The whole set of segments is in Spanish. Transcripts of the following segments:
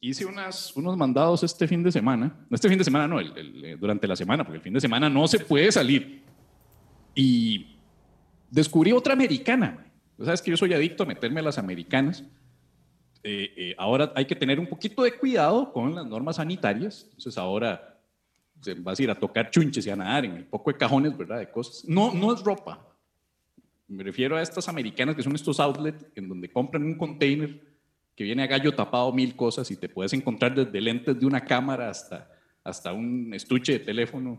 hice unas, unos mandados este fin de semana. No este fin de semana, no, el- el, eh, durante la semana, porque el fin de semana no se puede salir. Y descubrí otra americana. sabes que yo soy adicto a meterme a las americanas. Eh, eh, ahora hay que tener un poquito de cuidado con las normas sanitarias. Entonces ahora se vas a ir a tocar chunches y a nadar en el poco de cajones, ¿verdad? De cosas. No, no es ropa. Me refiero a estas americanas que son estos outlets en donde compran un container que viene a gallo tapado mil cosas y te puedes encontrar desde lentes de una cámara hasta, hasta un estuche de teléfono.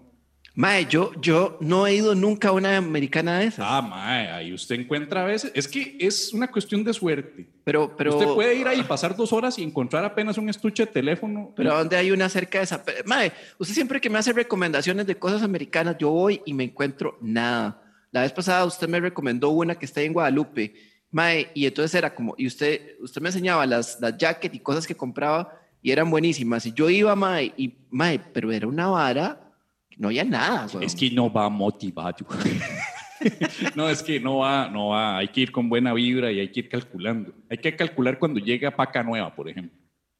Mae, yo, yo no he ido nunca a una americana de esas. Ah, mae, ahí usted encuentra a veces. Es que es una cuestión de suerte. pero, pero, usted puede ir ahí, pasar dos horas y encontrar apenas un estuche de teléfono. pero ¿dónde hay una cerca de esa? Mae, usted siempre que me hace recomendaciones de cosas americanas, yo voy y me encuentro nada. La vez pasada usted me recomendó una que está en Guadalupe. Mae, y entonces era como, y usted, usted me enseñaba las, las jackets y cosas que compraba y eran buenísimas. Y yo iba, Mae, y Mae, pero era una vara, no había nada. weón. Es que no va motivado. no, es que no va, no va. Hay que ir con buena vibra y hay que ir calculando. Hay que calcular cuando llega Paca Nueva, por ejemplo.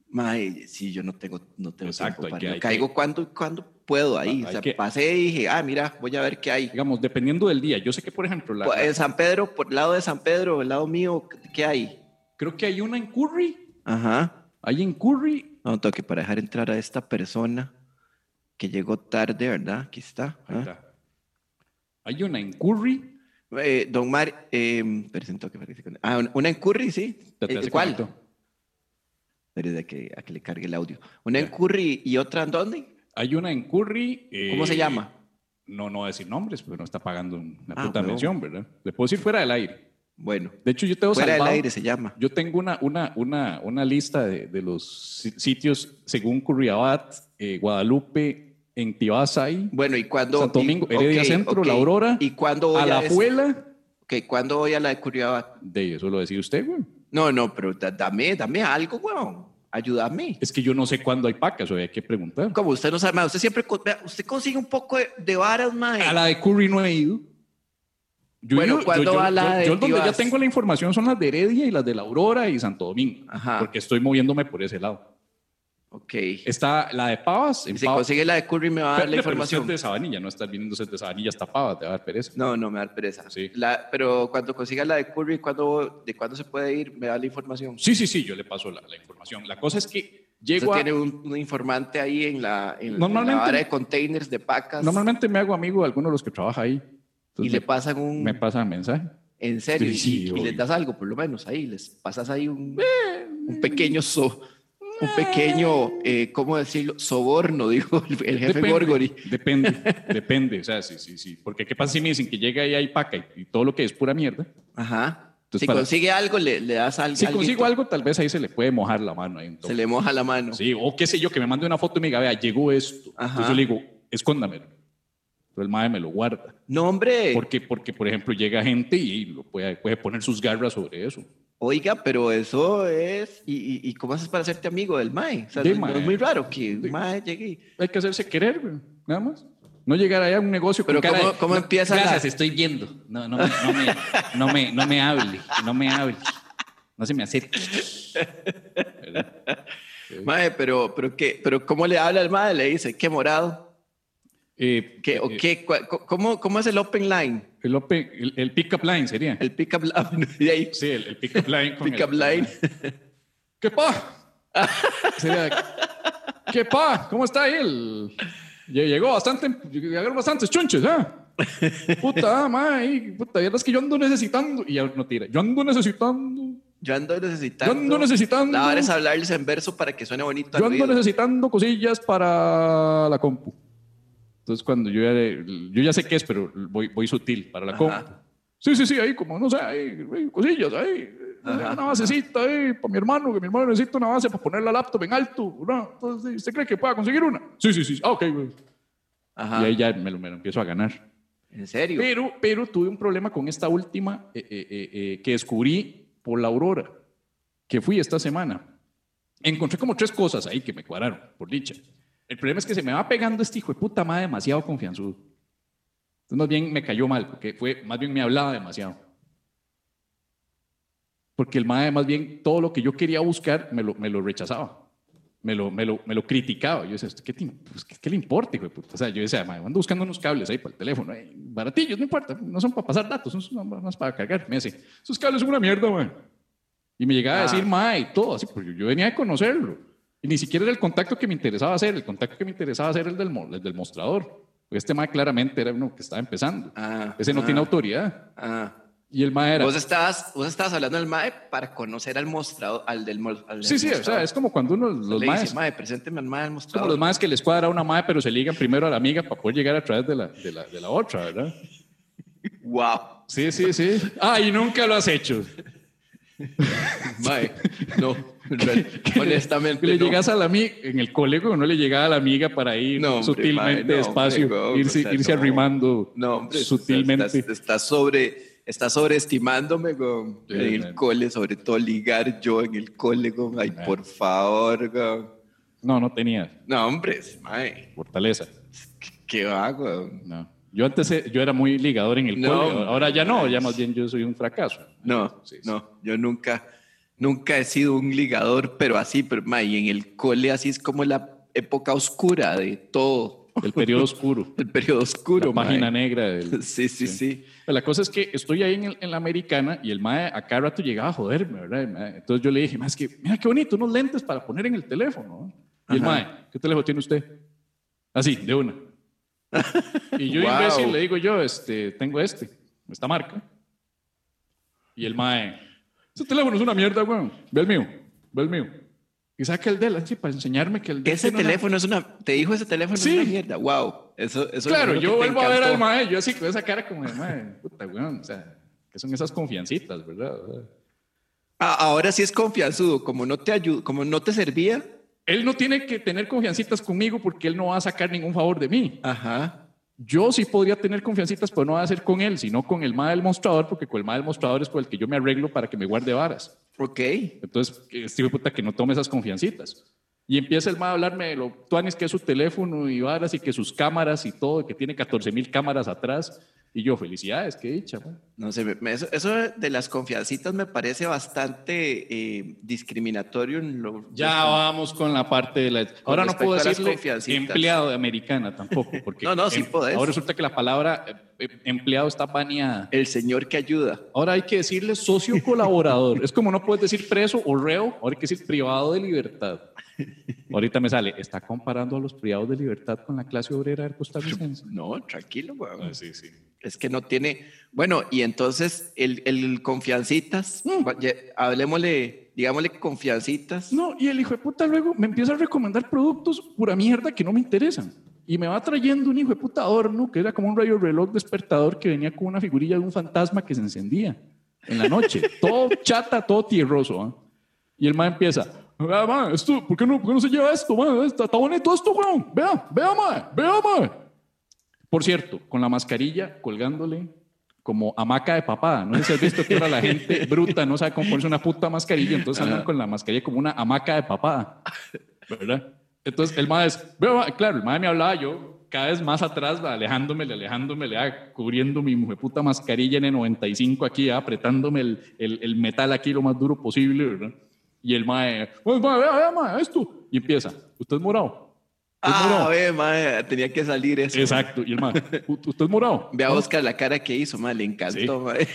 Mae, sí, yo no tengo, no tengo Exacto, tiempo para que- yo Caigo que- cuando, cuando puedo ahí. Ah, o sea, que- pasé y dije, ah, mira, voy a ver qué hay. Digamos, dependiendo del día. Yo sé que, por ejemplo, la- En San Pedro, por el lado de San Pedro, el lado mío, ¿qué hay? creo que hay una en Curry. Ajá. Hay en Curry. No, tengo que para dejar entrar a esta persona que llegó tarde, ¿verdad? Aquí está. Ahí ¿ah? está. Hay una en Curry. Eh, don Mar, eh, presentó que Ah, una- en Curry, sí. Te Eh, ¿Cuál? de que, a que le cargue el audio. Una en Curry y otra en dónde? Hay una en Curry. ¿Cómo eh, se llama? No, no voy a decir nombres, pero no está pagando una Ah, puta mención, ¿verdad? Le puedo decir fuera del aire. Bueno, De hecho, yo tengo fuera del salvado- aire se llama. Yo tengo una, una, una, una lista de, de los si- sitios según Curriabat, eh, Guadalupe, en Tibasay, Bueno, ¿y cuándo? Santo Domingo, Heredia ok, Centro, ok. La Aurora, ¿Y cuándo voy a, esa? Alajuela. Ok, ¿cuándo voy a la de Curriabat? De eso lo decía usted, güey. No, no, pero da- dame, dame algo, weón. Ayúdame. Es que yo no sé cuándo hay pacas, o hay que preguntar. Como usted no sabe, usted siempre, usted consigue un poco de, de varas, mae. A la de Curry no he ido. Yo Bueno, ido- ¿cuándo yo, yo- va la yo- de yo donde ya tengo la información son las de Heredia y las de La Aurora y Santo Domingo, Ajá. porque estoy moviéndome por ese lado. Ok. Está la de Pavas. En Si Pavas- consigue la de Curry me va a dar la Pero- pero información. es de Sabanilla, no estás viniendo de Sabanilla hasta Pavas, te va a dar pereza. No, no, me da pereza. Sí. La- pero cuando consiga la de Curry, ¿cuándo, ¿de cuándo se puede ir? Me da la información. Sí, sí, sí, yo le paso la, la información. La cosa es que llego a... tiene un, un informante ahí en la, en, en Normalmente- la vara de containers de pacas Normalmente me hago amigo de alguno de los que trabaja ahí. y Entonces le me, pasan un... me pasan mensaje. En serio, Sí, sí, y, y les das algo, por lo menos, ahí, les pasas ahí un, un pequeño so, un pequeño, eh, ¿cómo decirlo? Soborno, dijo el, el jefe Depende, Gorgori. Depende, depende. O sea, sí, sí, sí. Porque qué pasa si me dicen que llega ahí hay paca y, y todo lo que es pura mierda. Ajá. Entonces, si para- consigue algo, le, le das algo. Si consigo algo, tal vez ahí se le puede mojar la mano. Ahí Se le moja la mano. Sí, o qué sé yo, que me mande una foto y me diga, vea, llegó esto. Ajá. Entonces yo le digo, escóndamelo. Pero el madre me lo guarda. No, hombre. Porque, porque, por ejemplo, llega gente y lo puede, puede poner sus garras sobre eso. Oiga, pero eso es. ¿Y, y, y cómo haces para hacerte amigo del MAE? O sea, Sí, no, mae. es muy raro que el MAE llegue. y- Hay que hacerse querer, güey, nada más. No llegar allá a un negocio con Pero cara ¿cómo- de, cómo "No, empieza la- Gracias, estoy viendo. No, no, me, no, me, no, me, no me hable, no me hable. No se me acerque. ¿Verdad? MAE, pero, pero, ¿qué? pero ¿cómo le habla al MAE? Le dice, ¿qué morado? Eh, ¿Qué, o eh, ¿Cómo, ¿Cómo es el open line? El, el, el pick-up line sería. El pick-up line. de ahí, sí, el, el pick-up line. con pick-up line. ¿Qué pa? Sería, ¿Qué pa? ¿Cómo está ahí? El... Lle- Llegó bastante, llegaron bastantes chunches, ¿eh? Puta, ma, ahí, puta, es que yo ando necesitando. Y ya no tira, yo ando necesitando. Yo ando necesitando. Yo ando necesitando. La hora es hablarles en verso para que suene bonito. Yo ando necesitando cosillas para la compu. Entonces, cuando yo ya, yo ya sé qué es, pero voy, voy sutil para la compu. Sí, sí, sí, ahí como, no sé, ahí, ahí, cosillas, ahí. Ajá. Una basecita ahí para mi hermano, que mi hermano necesita una base para poner la laptop en alto. ¿no? Entonces, ¿usted cree que pueda conseguir una? Sí, sí, sí. Ah, ok. Ajá. Y ahí ya me lo, me lo empiezo a ganar. ¿En serio? Pero, pero tuve un problema con esta última eh, eh, eh, eh, que descubrí por la Aurora, que fui esta semana. Encontré como tres cosas ahí que me cuadraron, por dicha. El problema es que se me va pegando este hijo de puta madre demasiado confianzudo. Entonces, más bien me cayó mal, porque fue, más bien me hablaba demasiado. Porque el madre, más bien, todo lo que yo quería buscar, me lo, me lo rechazaba. me lo, me lo, me lo criticaba. Yo decía, ¿Esto ¿qué, te, pues, ¿qué, qué le importa, hijo de puta? O sea, yo decía, "Mae, ando buscando unos cables ahí para el teléfono, eh, baratillos, no importa, no son para pasar datos, son más para cargar. Me dice, esos cables son una mierda, man. Y me llegaba a decir, Ah. mae, y todo, así, porque yo venía de conocerlo. Y ni siquiera era el contacto que me interesaba hacer, el contacto que me interesaba hacer era el del, el del mostrador. Porque este mae claramente era uno que estaba empezando. Ah, Ese no ah. tiene autoridad. Ah. Y el mae era... Vos estabas, vos estabas hablando del MAE para conocer al mostrador, al del, al del Sí, sí, o sea, es como cuando uno, los Le maes, dice, MAE, presénteme al MAE al como mostrador. los maes que les cuadra una mae, pero se ligan primero a la amiga para poder llegar a través de la, de la, de la otra, ¿verdad? Wow. Sí, sí, sí. Ah, y nunca lo has hecho. MAE, no, honestamente le no. llegas a la amiga, en el colegio no le llegaba a la amiga para ir No, hombre, sutilmente, mae, no, despacio, hombre, irse, o sea, irse no. arrimando No, hombre, sutilmente. Estás, estás sobre, estás sobreestimándome con, Sí, en el cole, sobre todo ligar yo en el cole, con, ay, por favor, con. No, no tenía No, hombre, mae, fortaleza. ¿qué, qué weón? No. Yo antes eh, yo era muy ligador en el No, cole, ahora ya no, ya más bien yo soy un fracaso. No, Sí, sí. no, yo nunca, nunca he sido un ligador, pero así, pero mae, y en el cole así es como la época oscura de todo, El periodo oscuro, el periodo oscuro, la página negra del, Sí, sí, sí. La cosa es que estoy ahí en, el- en la americana y el mae a cada rato llegaba a joderme, ¿verdad? Mae- Entonces yo le dije, mae, es que mira qué bonito, unos lentes para poner en el teléfono. ¿no?". Y el mae, ¿qué teléfono tiene usted? Así, de una. Y yo, Wow. imbécil, le digo yo, este, tengo este, esta marca. Y el mae, ese teléfono es una mierda, weón. Ve el mío, ve el mío. Y saca el de él, así, para enseñarme que el de Ese teléfono es una, te dijo ese teléfono Sí. es una mierda, wow. Eso, eso Claro, yo vuelvo a ver al mae, yo así con esa cara como de mae, puta, weón, o sea, que son esas confiancitas, ¿verdad? O sea, Ah, ahora sí es confianzudo, como no te ayudó, como no te servía. él no tiene que tener confiancitas conmigo porque él no va a sacar ningún favor de mí. Ajá. Yo sí podría tener confiancitas, pero no va a ser con él, sino con el mae del mostrador, porque con el mae del mostrador es con el que yo me arreglo para que me guarde varas. Ok. Entonces, este puta que no tome esas confiancitas. Y empieza el mae a hablarme de lo tuanis que es su teléfono y varas y que sus cámaras y todo, que tiene 14 mil cámaras atrás. Y yo, felicidades, qué dicha, mae. No sé, eso, eso de las confiancitas me parece bastante eh, discriminatorio. En lo, Ya vamos con la parte de la... Ahora no puedo decirle empleado de americana tampoco, porque No, no, sí em- podés. ahora resulta que la palabra eh, eh, empleado está baneada. El señor que ayuda. Ahora hay que decirle socio colaborador. es como no puedes decir preso o reo, ahora hay que decir privado de libertad. Ahorita me sale, está comparando a los privados de libertad con la clase obrera costarricense. No, tranquilo, weón. sí, sí. Es que no tiene. Bueno, y entonces el, el confiancitas, Mm. ya- hablemosle, digámosle confiancitas. No, y el hijo de puta luego me empieza a recomendar productos pura mierda que no me interesan. Y me va trayendo un hijo de puta adorno que era como un rayo reloj despertador que venía con una figurilla de un fantasma que se encendía en la noche. todo chata, todo tierroso. ¿ah? Y el ma empieza, vea, ma, esto, ¿por qué, no, por qué no se lleva esto, ma? Está, está bonito esto, weón. Vea, vea, ma, vea, ma. Por cierto, con la mascarilla colgándole como hamaca de papada. No sé si has visto que ahora la gente bruta no sabe cómo ponerse una puta mascarilla, entonces andan con la mascarilla como una hamaca de papada. ¿Verdad? Entonces el maestro, veo, ma", claro, el maestro me hablaba yo cada vez más atrás, alejándome, alejándome, cubriendo mi puta mascarilla N95 aquí, ah, apretándome el, el, el metal aquí lo más duro posible, ¿verdad? Y el maestro, "Pues, vea, vea, esto. Y empieza, ¿usted es morado? ¿Usted es Ah, morado?" ve, mae, tenía que salir eso. Exacto. Y el maestro, ¿usted es morado? Ve a Oscar la cara que hizo, mae, le encantó, mae.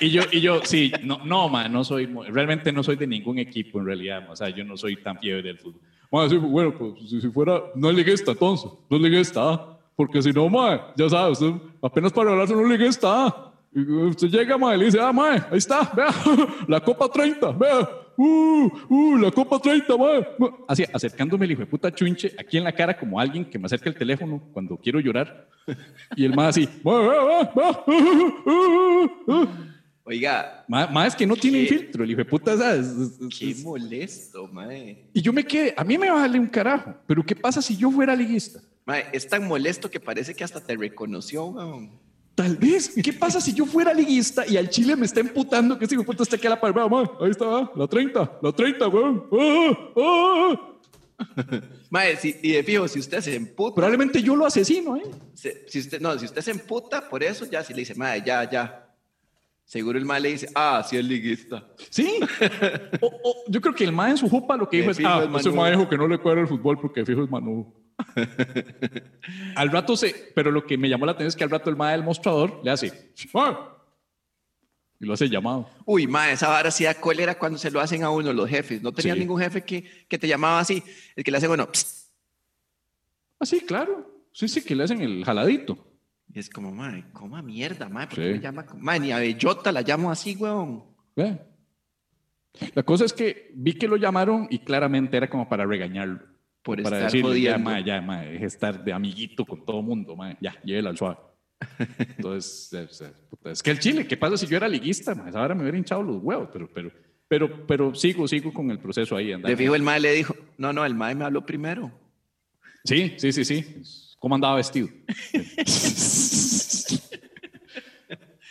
Y yo, y yo, sí, no, no, man, no soy, realmente no soy de ningún equipo en realidad, ma, o sea, yo no soy tan fiebre del fútbol. Ma, sí, bueno, pues si, si fuera, no es liguista entonces, no es liguista, porque si no, ma, ya sabes, usted apenas para hablarse no es liguista, usted llega, ma, y le dice, ah, ma, ahí está, vea, la Copa 30, vea, uh, uh, la Copa 30, ma. ma. Así, acercándome el hijo de puta chunche aquí en la cara como alguien que me acerca el teléfono cuando quiero llorar. Y el más así. Oiga, Más, más que no tiene filtro, el hijo de puta, ¿sabes? Es- es- qué es- molesto, mae. Y yo me quedé, a mí me vale un carajo, pero ¿qué pasa si yo fuera liguista? Mae, es tan molesto que parece que hasta te reconoció, weón. Tal vez, ¿qué pasa si yo fuera liguista y al Chile me está emputando que ese hijo puta está aquí a la par? Ahí está, ah, la 30, la 30, weón. Ah, ah. Mae, si, y de fijo, si usted se emputa, Probablemente yo lo asesino, ¿eh? se- si usted, no, si usted se emputa por eso, ya si le dice, mae, ya, ya. Seguro el mae le dice, ah, sí es liguista. Sí. O- o yo creo que el mae en su jupa lo que De dijo es, ah, es ese manudo". mae dijo que no le cuadra el fútbol porque fijo es manudo. al rato se, pero lo que me llamó la atención es que al rato el mae del mostrador le hace, "Ah", y lo hace llamado. Uy, mae, esa vara sí da cólera cuando se lo hacen a uno los jefes. No tenía Sí. ningún jefe que, que te llamaba así. El que le hace, bueno, psst. Ah, sí, claro. Sí, sí, que le hacen el jaladito. Y es como, mae, coma mierda, mae. ¿Por qué Sí. me llama? Mae, ni a Bellota la llamo así, weón. Ve. La cosa es que vi que lo llamaron y claramente era como para regañarlo. Por para estar decirle, ya, jodiendo. ma, ya, ma, de estar de amiguito con todo mundo, ma, ya, llévela al suave. Entonces, es, es- es que el Chile, ¿qué pasa si yo era liguista? ma? Esa hora me hubiera hinchado los huevos, pero, pero, pero, pero sigo, sigo con el proceso ahí. andando. De fijo el mae le dijo, no, no, el mae me habló primero. Sí, sí, sí, sí. ¿Cómo andaba vestido?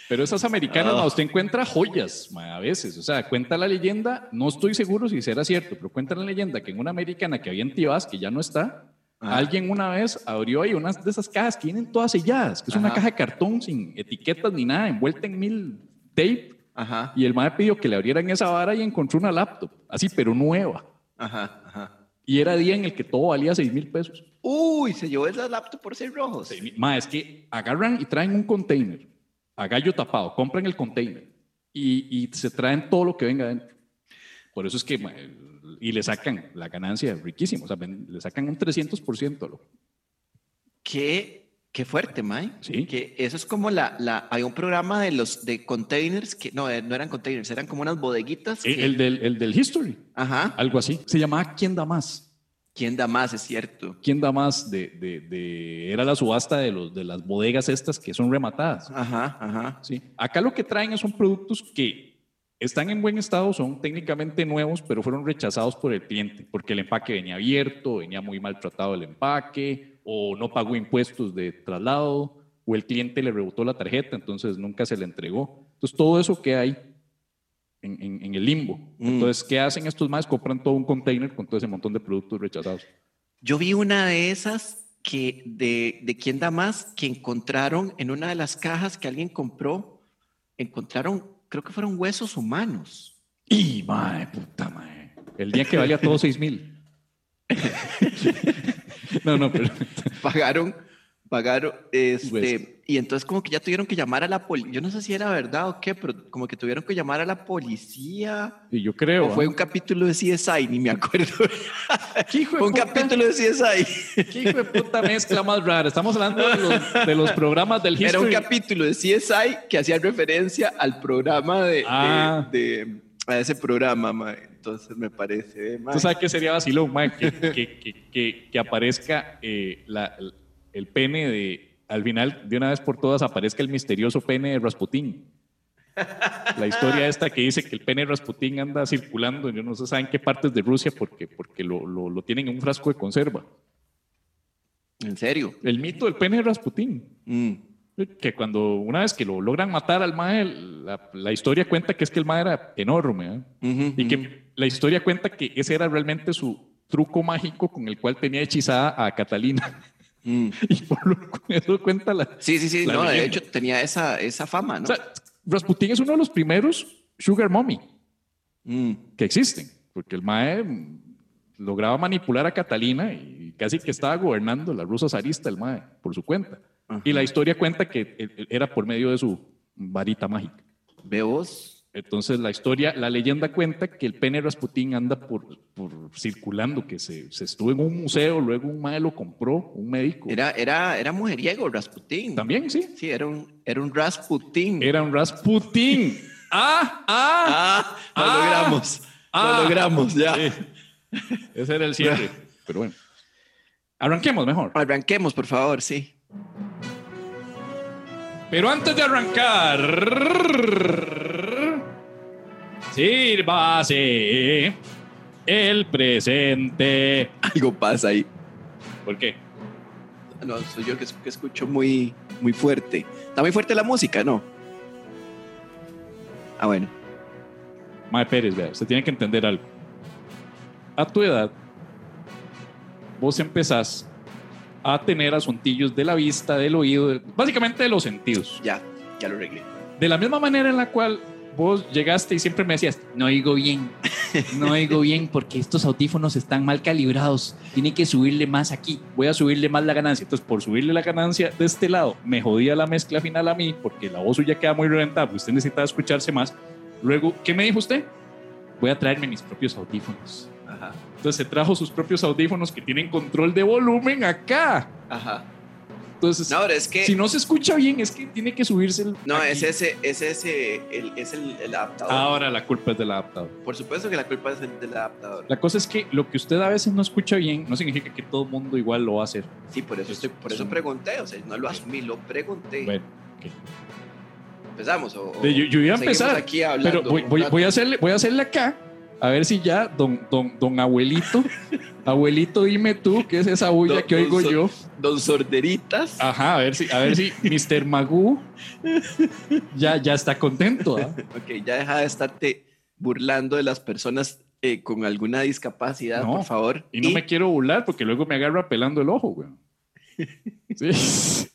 Pero esas americanas, ma, usted encuentra joyas ma, a veces. O sea, cuenta la leyenda, no estoy seguro si será cierto, pero cuenta la leyenda que en una americana que había en Tibás, que ya no está, Ajá. alguien una vez abrió ahí unas de esas cajas que vienen todas selladas, que es una caja de cartón sin etiquetas ni nada, envuelta en mil tape. Ajá, Y el madre pidió que le abrieran esa vara y encontró una laptop, así, pero nueva. ajá, ajá. Y era día en el que todo valía 6 mil pesos. Uy, se llevó esa laptop por ser rojos. Ma, es que agarran y traen un container a gallo tapado, compran el container y, y se traen todo lo que venga adentro. Por eso es que, y le sacan la ganancia riquísimo, o sea, le sacan un 300%. Lo. Qué, qué fuerte, mae. Sí. Que eso es como la, la, hay un programa de los de containers que, no, eh, no eran containers, eran como unas bodeguitas. que- El, del, el del History, Ajá. algo así. Se llamaba ¿Quién da más? ¿Quién da más? Es cierto. ¿Quién da más? De, de, de- era la subasta de, los, de las bodegas estas que son rematadas. Ajá, ajá. Sí. Acá lo que traen son productos que están en buen estado, son técnicamente nuevos, pero fueron rechazados por el cliente, porque el empaque venía abierto, venía muy maltratado el empaque, o no pagó impuestos de traslado, o el cliente le rebotó la tarjeta, entonces nunca se le entregó. Entonces todo eso que hay en, en- en el limbo. Mm. Entonces, ¿qué hacen estos más? Compran todo un container con todo ese montón de productos rechazados. Yo vi una de esas que de, de quién da más que encontraron en una de las cajas que alguien compró, encontraron, creo que fueron huesos humanos. Y, mae, puta, mae. El día que valía todo 6 mil. no, no, pero... Pagaron, pagaron, este, y entonces como que ya tuvieron que llamar a la policía, yo no sé si era verdad o qué, pero como que tuvieron que llamar a la policía. Y yo creo... O fue ¿ah? un capítulo de CSI, ni me acuerdo. ¿Qué hijo de un puta? capítulo de CSI. ¿Qué hijo de puta mezcla más rara? Estamos hablando de los, de los programas del Era un History. capítulo de CSI que hacía referencia al programa de, Ah. de- a ese programa, mae. Entonces me parece, mae. ¿Tú sabes qué sería vacilón, mae? Que, que, que, que, aparezca eh, la- el pene de... Al final, de una vez por todas, aparezca el misterioso pene de Rasputín. La historia esta que dice que el pene de Rasputín anda circulando, yo no sé saben qué partes de Rusia porque, porque lo, lo, lo tienen en un frasco de conserva. En serio. El mito del pene de Rasputín. Mm. Que cuando una vez que lo logran matar al mae, la, la historia cuenta que es que el mae era enorme. ¿eh? Y que la historia cuenta que ese era realmente su truco mágico con el cual tenía hechizada a Catalina. Mm. Y por lo con eso cuenta la. Sí, sí, sí. No, de hecho tenía esa, esa fama, ¿no? O sea, Rasputín es uno de los primeros Sugar Mommy Mm. que existen, porque el mae lograba manipular a Catalina y casi que estaba gobernando la rusa zarista, el mae, por su cuenta. Ajá. Y la historia cuenta que eh, eh, era por medio de su varita mágica. Ve vos. Entonces la historia, la leyenda cuenta que el pene Rasputín anda por, por circulando, que se, se estuvo en un museo, luego un mae lo compró, un médico. Era, era, era mujeriego, Rasputín. También, sí. Sí, era un, era un Rasputín. Era un Rasputín. ¡Ah! ¡Ah! Ah, lo Ah. logramos. Ah. Lo logramos, ya. Sí. Ese era el cierre. Pero bueno. Arranquemos mejor. Arranquemos, por favor, sí. Pero antes de arrancar, sírvase el presente. Algo pasa ahí. ¿Por qué? No, soy yo que, que escucho muy, muy fuerte. Está muy fuerte la música, ¿no? Ah, bueno. Mae Pérez, vea, usted tiene que entender algo. A tu edad, vos empezás a tener asuntillos de la vista, del oído, de- básicamente de los sentidos. Ya, ya lo arreglé. de la misma manera en la cual vos llegaste y siempre me decías, no oigo bien, no oigo bien porque estos audífonos están mal calibrados, tiene que subirle más aquí, voy a subirle más la ganancia. Entonces, por subirle la ganancia de este lado, me jodía la mezcla final a mí porque la voz suya queda muy reventada, usted necesitaba escucharse más. Luego, ¿qué me dijo usted? Voy a traerme mis propios audífonos. Ajá. Entonces se trajo sus propios audífonos que tienen control de volumen acá. Ajá. Entonces, No, pero es que. si no se escucha bien, es que tiene que subirse el. no, aquí. es ese, es ese, el, es el, el adaptador. Ahora la culpa es del adaptador. Por supuesto que la culpa es el del adaptador. La cosa es que lo que usted a veces no escucha bien no significa que todo el mundo igual lo va a hacer. Sí, por eso, estoy, por eso pregunté, o sea, no lo asumí, lo pregunté. Bueno, ¿Empezamos? O, yo, yo iba a empezar, aquí hablando pero voy, voy a hacerle, voy a hacerle acá a ver si ya don, don, don abuelito, abuelito, dime tú qué es esa bulla Don- que oigo yo. Don Sorderitas. Ajá, a ver si, a ver si Mr. Magoo ya, ya está contento. ¿ah? Ok, ya deja de estarte burlando de las personas eh, con alguna discapacidad, No, por favor. Y no me quiero burlar porque luego me agarra pelando el ojo, güey. Sí.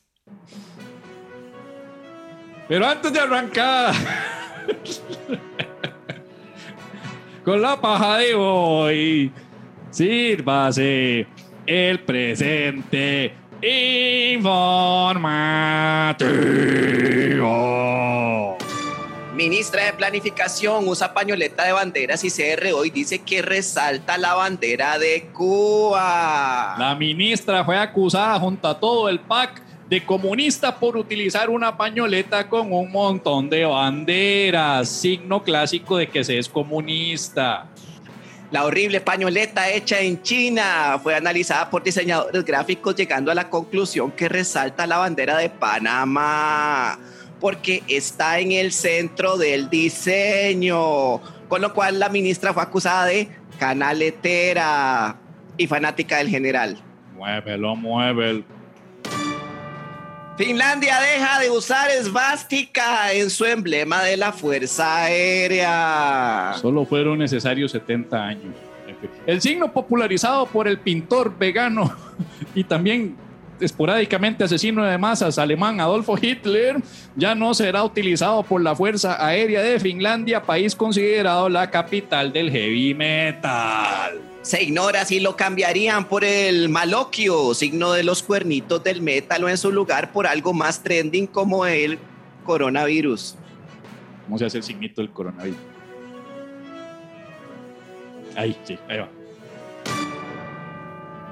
Pero antes de arrancar con la paja de hoy, sírvase el presente informativo. Ministra de Planificación usa pañoleta de banderas y CR hoy dice que resalta la bandera de Cuba. La ministra fue acusada junto a todo el PAC de comunista por utilizar una pañoleta con un montón de banderas, signo clásico de que se es comunista. La horrible pañoleta hecha en China fue analizada por diseñadores gráficos llegando a la conclusión que resalta la bandera de Panamá porque está en el centro del diseño, con lo cual la ministra fue acusada de canaletera y fanática del general. Muévelo, muévelo. Finlandia deja de usar esvástica en su emblema de la Fuerza Aérea. Solo fueron necesarios 70 años. El signo popularizado por el pintor vegano y también esporádicamente asesino de masas alemán Adolfo Hitler ya no será utilizado por la Fuerza Aérea de Finlandia, país considerado la capital del heavy metal. Se ignora si lo cambiarían por el maloquio, signo de los cuernitos del metal, o en su lugar por algo más trending como el coronavirus. ¿Cómo se hace el signito del coronavirus? Ahí, sí, ahí va.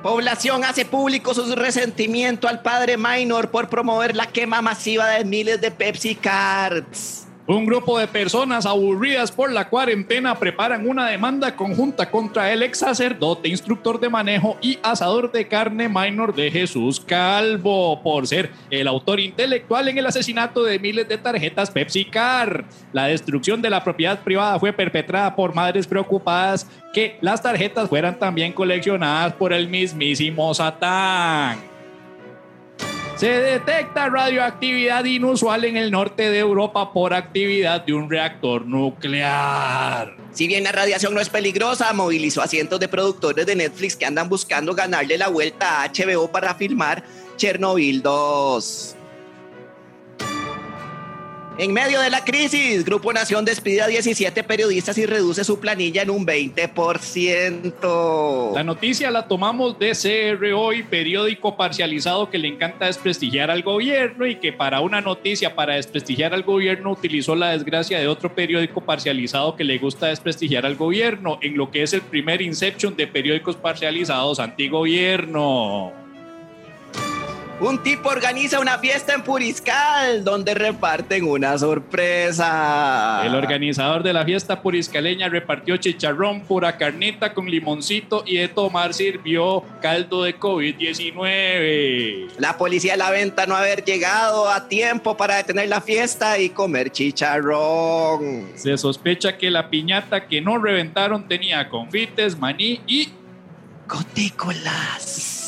Población hace público su resentimiento al padre Minor por promover la quema masiva de miles de Pepsi Cards. Un grupo de personas aburridas por la cuarentena preparan una demanda conjunta contra el ex sacerdote, instructor de manejo y asador de carne minor de Jesús Calvo por ser el autor intelectual en el asesinato de miles de tarjetas Pepsi Car. La destrucción de la propiedad privada fue perpetrada por madres preocupadas que las tarjetas fueran también coleccionadas por el mismísimo Satán. Se detecta radioactividad inusual en el norte de Europa por actividad de un reactor nuclear. Si bien la radiación no es peligrosa, movilizó a cientos de productores de Netflix que andan buscando ganarle la vuelta a HBO para filmar Chernobyl 2. En medio de la crisis, Grupo Nación despide a 17 periodistas y reduce su planilla en un 20%. La noticia la tomamos de CR Hoy, periódico parcializado que le encanta desprestigiar al gobierno y que para una noticia para desprestigiar al gobierno utilizó la desgracia de otro periódico parcializado que le gusta desprestigiar al gobierno, en lo que es el primer inception de periódicos parcializados antigobierno. Un tipo organiza una fiesta en Puriscal donde reparten una sorpresa. El organizador de la fiesta puriscaleña repartió chicharrón, pura carnita con limoncito y de tomar sirvió caldo de COVID-19. La policía lamenta no haber llegado a tiempo para detener la fiesta y comer chicharrón. Se sospecha que la piñata que no reventaron tenía confites, maní y Gotícolas.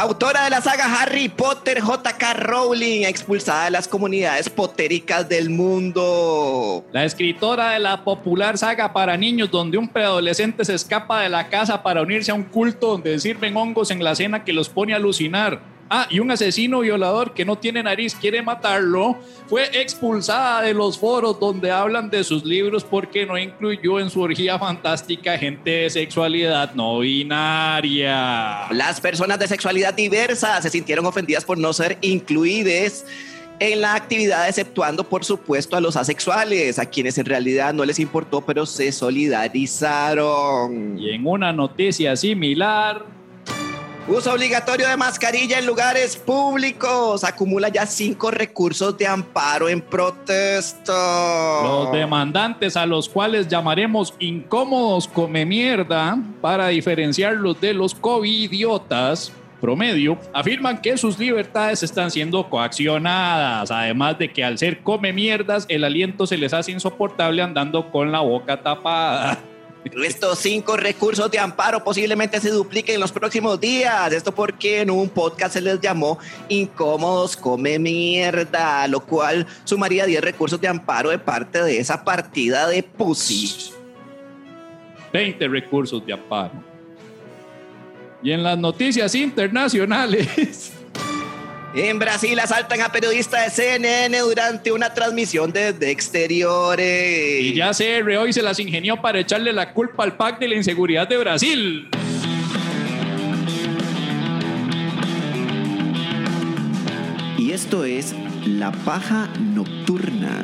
Autora de la saga Harry Potter, J.K. Rowling, expulsada de las comunidades potéricas del mundo. la escritora de la popular saga para niños donde un preadolescente se escapa de la casa para unirse a un culto donde sirven hongos en la cena que los pone a alucinar. Ah, y un asesino violador que no tiene nariz quiere matarlo, fue expulsada de los foros donde hablan de sus libros porque no incluyó en su orgía fantástica gente de sexualidad no binaria. Las personas de sexualidad diversa se sintieron ofendidas por no ser incluidas en la actividad, exceptuando por supuesto a los asexuales, a quienes en realidad no les importó, pero se solidarizaron. Y en una noticia similar, Uso obligatorio de mascarilla en lugares públicos. Acumula ya cinco recursos de amparo en protesta. Los demandantes a los cuales llamaremos incómodos come mierda para diferenciarlos de los covidiotas promedio, afirman que sus libertades están siendo coaccionadas, además de que al ser come mierdas el aliento se les hace insoportable andando con la boca tapada. Estos cinco recursos de amparo posiblemente se dupliquen en los próximos días. Esto porque en un podcast se les llamó Incómodos Come Mierda, lo cual sumaría 10 recursos de amparo de parte de esa partida de Pussy. 20 recursos de amparo. Y en las noticias internacionales. En Brasil asaltan a periodista de CNN durante una transmisión desde exteriores. Y ya CR hoy se las ingenió para echarle la culpa al PAC de la inseguridad de Brasil. Y esto es La Paja Nocturna.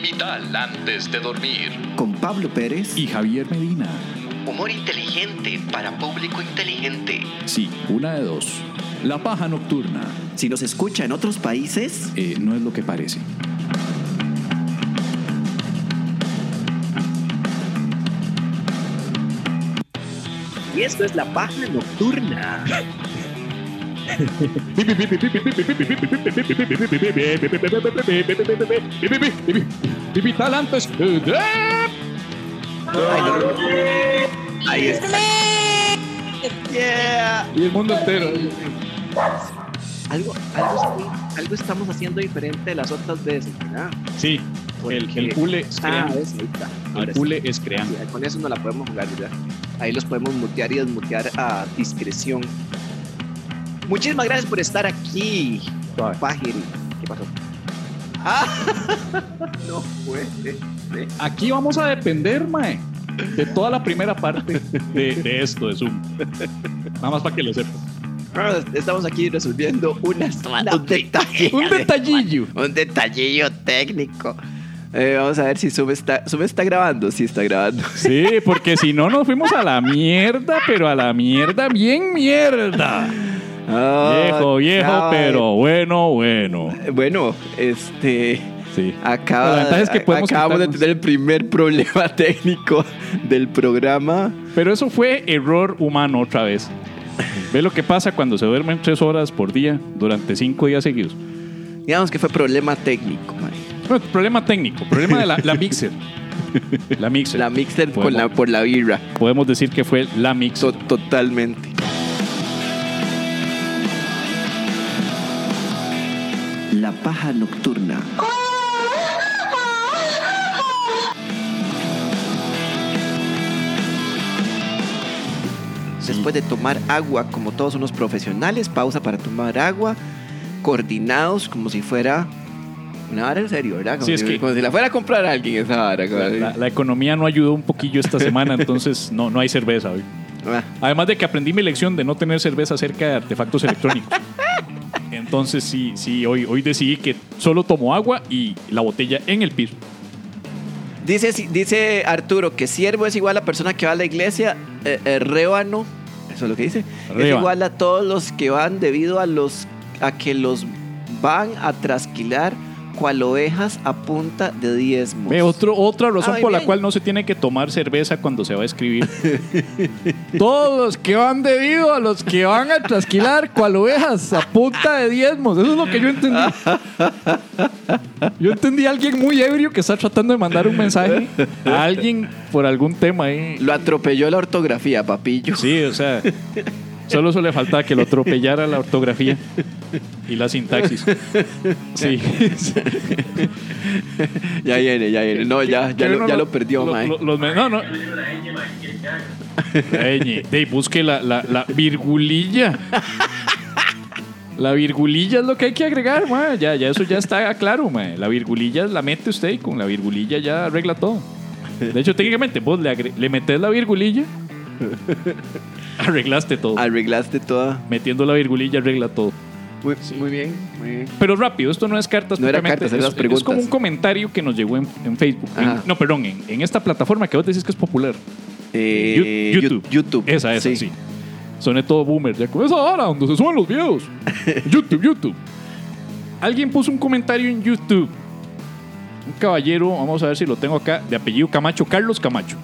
Vital antes de dormir. Con Pablo Pérez y Javier Medina. Humor inteligente para público inteligente. Sí, una de dos. La paja nocturna. Si nos escucha en otros países, eh, no es lo que parece. Y esto es la paja nocturna. Ahí está. Yeah. Y el mundo entero. Algo, algo, algo estamos haciendo diferente de las otras veces, ¿verdad? Sí, el, el cule es Ah. El sí. es crean. Sí, con eso no la podemos jugar, ¿verdad? Ahí los podemos mutear y desmutear a discreción. Muchísimas gracias por estar aquí. Pajiri. ¿Qué pasó? Ah, no puede ser. Aquí vamos a depender, Mae, de toda la primera parte de, de esto, de Zoom. Nada más para que lo sepas. Ah, Estamos aquí resolviendo una, un detalle. Un detallillo. Un detallillo técnico. Eh, vamos a ver si Zoom está, Zoom está grabando. Sí, está grabando. Sí, porque si no nos fuimos a la mierda, pero a la mierda bien mierda. Viejo, viejo, de- pero bueno, bueno. Bueno, este. Sí. Acaba, La ventaja es que podemos acabamos de tener el primer problema técnico del programa. Pero eso fue error humano otra vez. Ve lo que pasa cuando se duermen tres horas por día durante cinco días seguidos. Digamos que fue problema técnico, man. Bueno, problema técnico, problema de la, la mixer. La mixer. La mixer con la, por la birra. Podemos decir que fue la mixer. To- totalmente. La paja nocturna. Después de tomar agua, como todos unos profesionales, pausa para tomar agua, coordinados como si fuera una vara en serio, ¿verdad? Como, Sí, es si, que- como si la fuera a comprar alguien esa vara. la economía no ayudó un poquillo esta semana, entonces no, no hay cerveza hoy. Ah, Además de que aprendí mi lección de no tener cerveza cerca de artefactos electrónicos. Entonces sí, sí, hoy, hoy decidí que solo tomo agua y la botella en el piso. Dice, dice Arturo que siervo es igual a persona que va a la iglesia, eh, eh, eso es lo que dice, es igual a todos los que van debido a los a que los van a trasquilar cual ovejas a punta de diezmos. Ve, otro, otra razón por la bien. cual no se tiene que tomar cerveza cuando se va a escribir. Todos los que van debido a los que van a trasquilar cual ovejas a punta de diezmos. Eso es lo que yo entendí. Yo entendí a alguien muy ebrio que está tratando de mandar un mensaje a alguien por algún tema ahí. Lo atropelló la ortografía, papillo. Sí, o sea, solo eso le faltaba que lo atropellara la ortografía la sintaxis. Sí. Ya viene, ya viene. No, ya, ya, lo, ya perdió, lo- mae. lo- los no, no. La ñ. De, busque la, la, la virgulilla. La virgulilla es lo que hay que agregar, mae. Ya, ya eso ya está claro, mae. La virgulilla la mete usted y con la virgulilla ya arregla todo. De hecho, técnicamente, vos le, le metes la virgulilla, arreglaste todo. Arreglaste toda. Metiendo la virgulilla arregla todo. Muy, muy bien, muy bien. Pero rápido, esto no es cartas. No era cartas, eran es, las preguntas. es como un comentario que nos llegó en, en Facebook. En- no, perdón, en, en esta plataforma que vos decís que es popular. Eh, YouTube. YouTube. Esa, esa, sí. Soné todo boomer. Ya con esa hora donde se suben los videos. YouTube, YouTube. Alguien puso un comentario en YouTube. Un caballero, vamos a ver si lo tengo acá, de apellido Camacho, Carlos Camacho,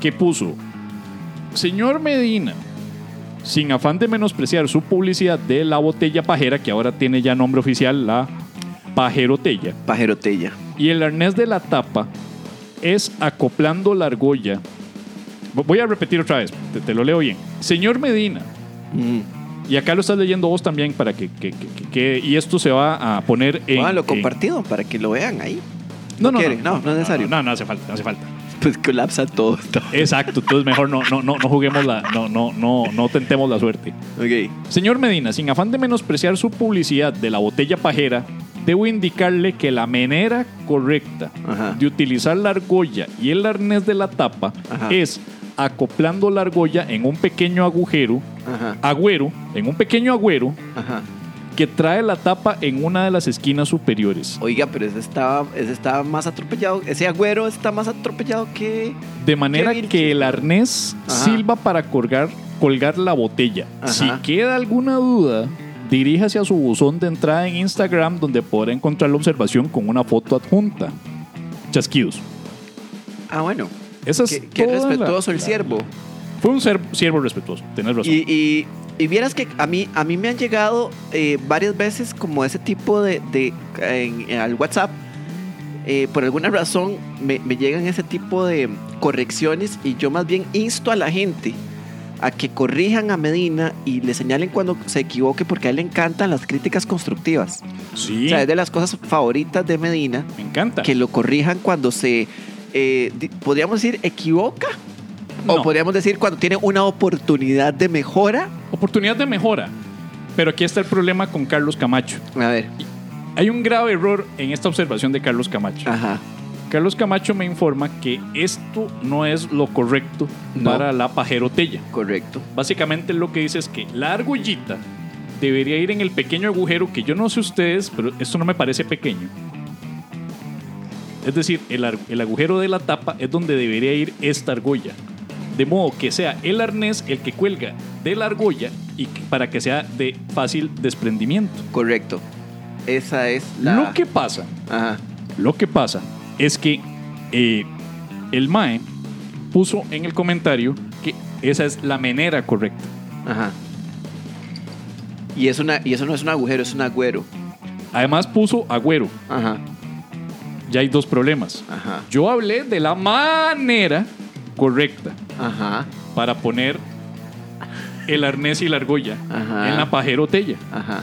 que puso, Señor Medina, sin afán de menospreciar su publicidad de la botella pajera, que ahora tiene ya nombre oficial, la pajerotella, Pajerotella. y el arnés de la tapa es acoplando la argolla. Voy a repetir otra vez, te, te lo leo bien. Señor Medina, Mm. y acá lo estás leyendo vos también para que, que- que- y esto se va a poner en... Ah, lo en- compartido para que lo vean ahí. no, no, no, No, no es necesario. No, no, hace falta, no hace falta. Pues colapsa todo. Exacto, entonces mejor no, no, no, no juguemos la, no, no, no, no tentemos la suerte. Ok. Señor Medina, sin afán de menospreciar su publicidad de la botella pajera, debo indicarle que la manera correcta Ajá. de utilizar la argolla y el arnés de la tapa Ajá. es acoplando la argolla en un pequeño agujero, Ajá. agüero, en un pequeño agüero. Que trae la tapa en una de las esquinas superiores. Oiga, pero ese estaba, ese estaba más atropellado. Ese agüero está más atropellado que. De manera que el arnés Ajá. sirva para colgar, colgar la botella. Ajá. Si queda alguna duda, diríjase a su buzón de entrada en Instagram donde podrá encontrar la observación con una foto adjunta. Chasquidos. Ah, bueno. Esa es Qué, qué toda la- respetuoso el siervo. Fue un siervo respetuoso, tenés razón. Y, y, y vieras que a mí, a mí me han llegado eh, varias veces como ese tipo de, de en- al WhatsApp. eh, por alguna razón me, me llegan ese tipo de correcciones y yo más bien insto a la gente a que corrijan a Medina y le señalen cuando se equivoque porque a él le encantan las críticas constructivas. sí, O sea, es de las cosas favoritas de Medina me encanta. que lo corrijan cuando se, eh, podríamos decir, equivoca. O No. podríamos decir cuando tiene una oportunidad de mejora. Oportunidad de mejora. Pero aquí está el problema con Carlos Camacho. A ver. Hay un grave error en esta observación de Carlos Camacho. Ajá. Carlos Camacho me informa que esto no es lo correcto No. para la pajerotella. Correcto. Básicamente lo que dice es que la argollita debería ir en el pequeño agujero que yo no sé ustedes, pero esto no me parece pequeño. Es decir, el agujero de la tapa es donde debería ir esta argolla. De modo que sea el arnés el que cuelga de la argolla y para que sea de fácil desprendimiento. Correcto. Esa es la. Lo que pasa Ajá. Lo que pasa es que eh, el MAE puso en el comentario que esa es la manera correcta. Ajá. Y, es una, y eso no es un agujero, es un agüero. Además puso agüero. Ajá. Ya hay dos problemas. Ajá. Yo hablé de la manera correcta Ajá. para poner el arnés y la argolla Ajá. en la pajerotella. Ajá.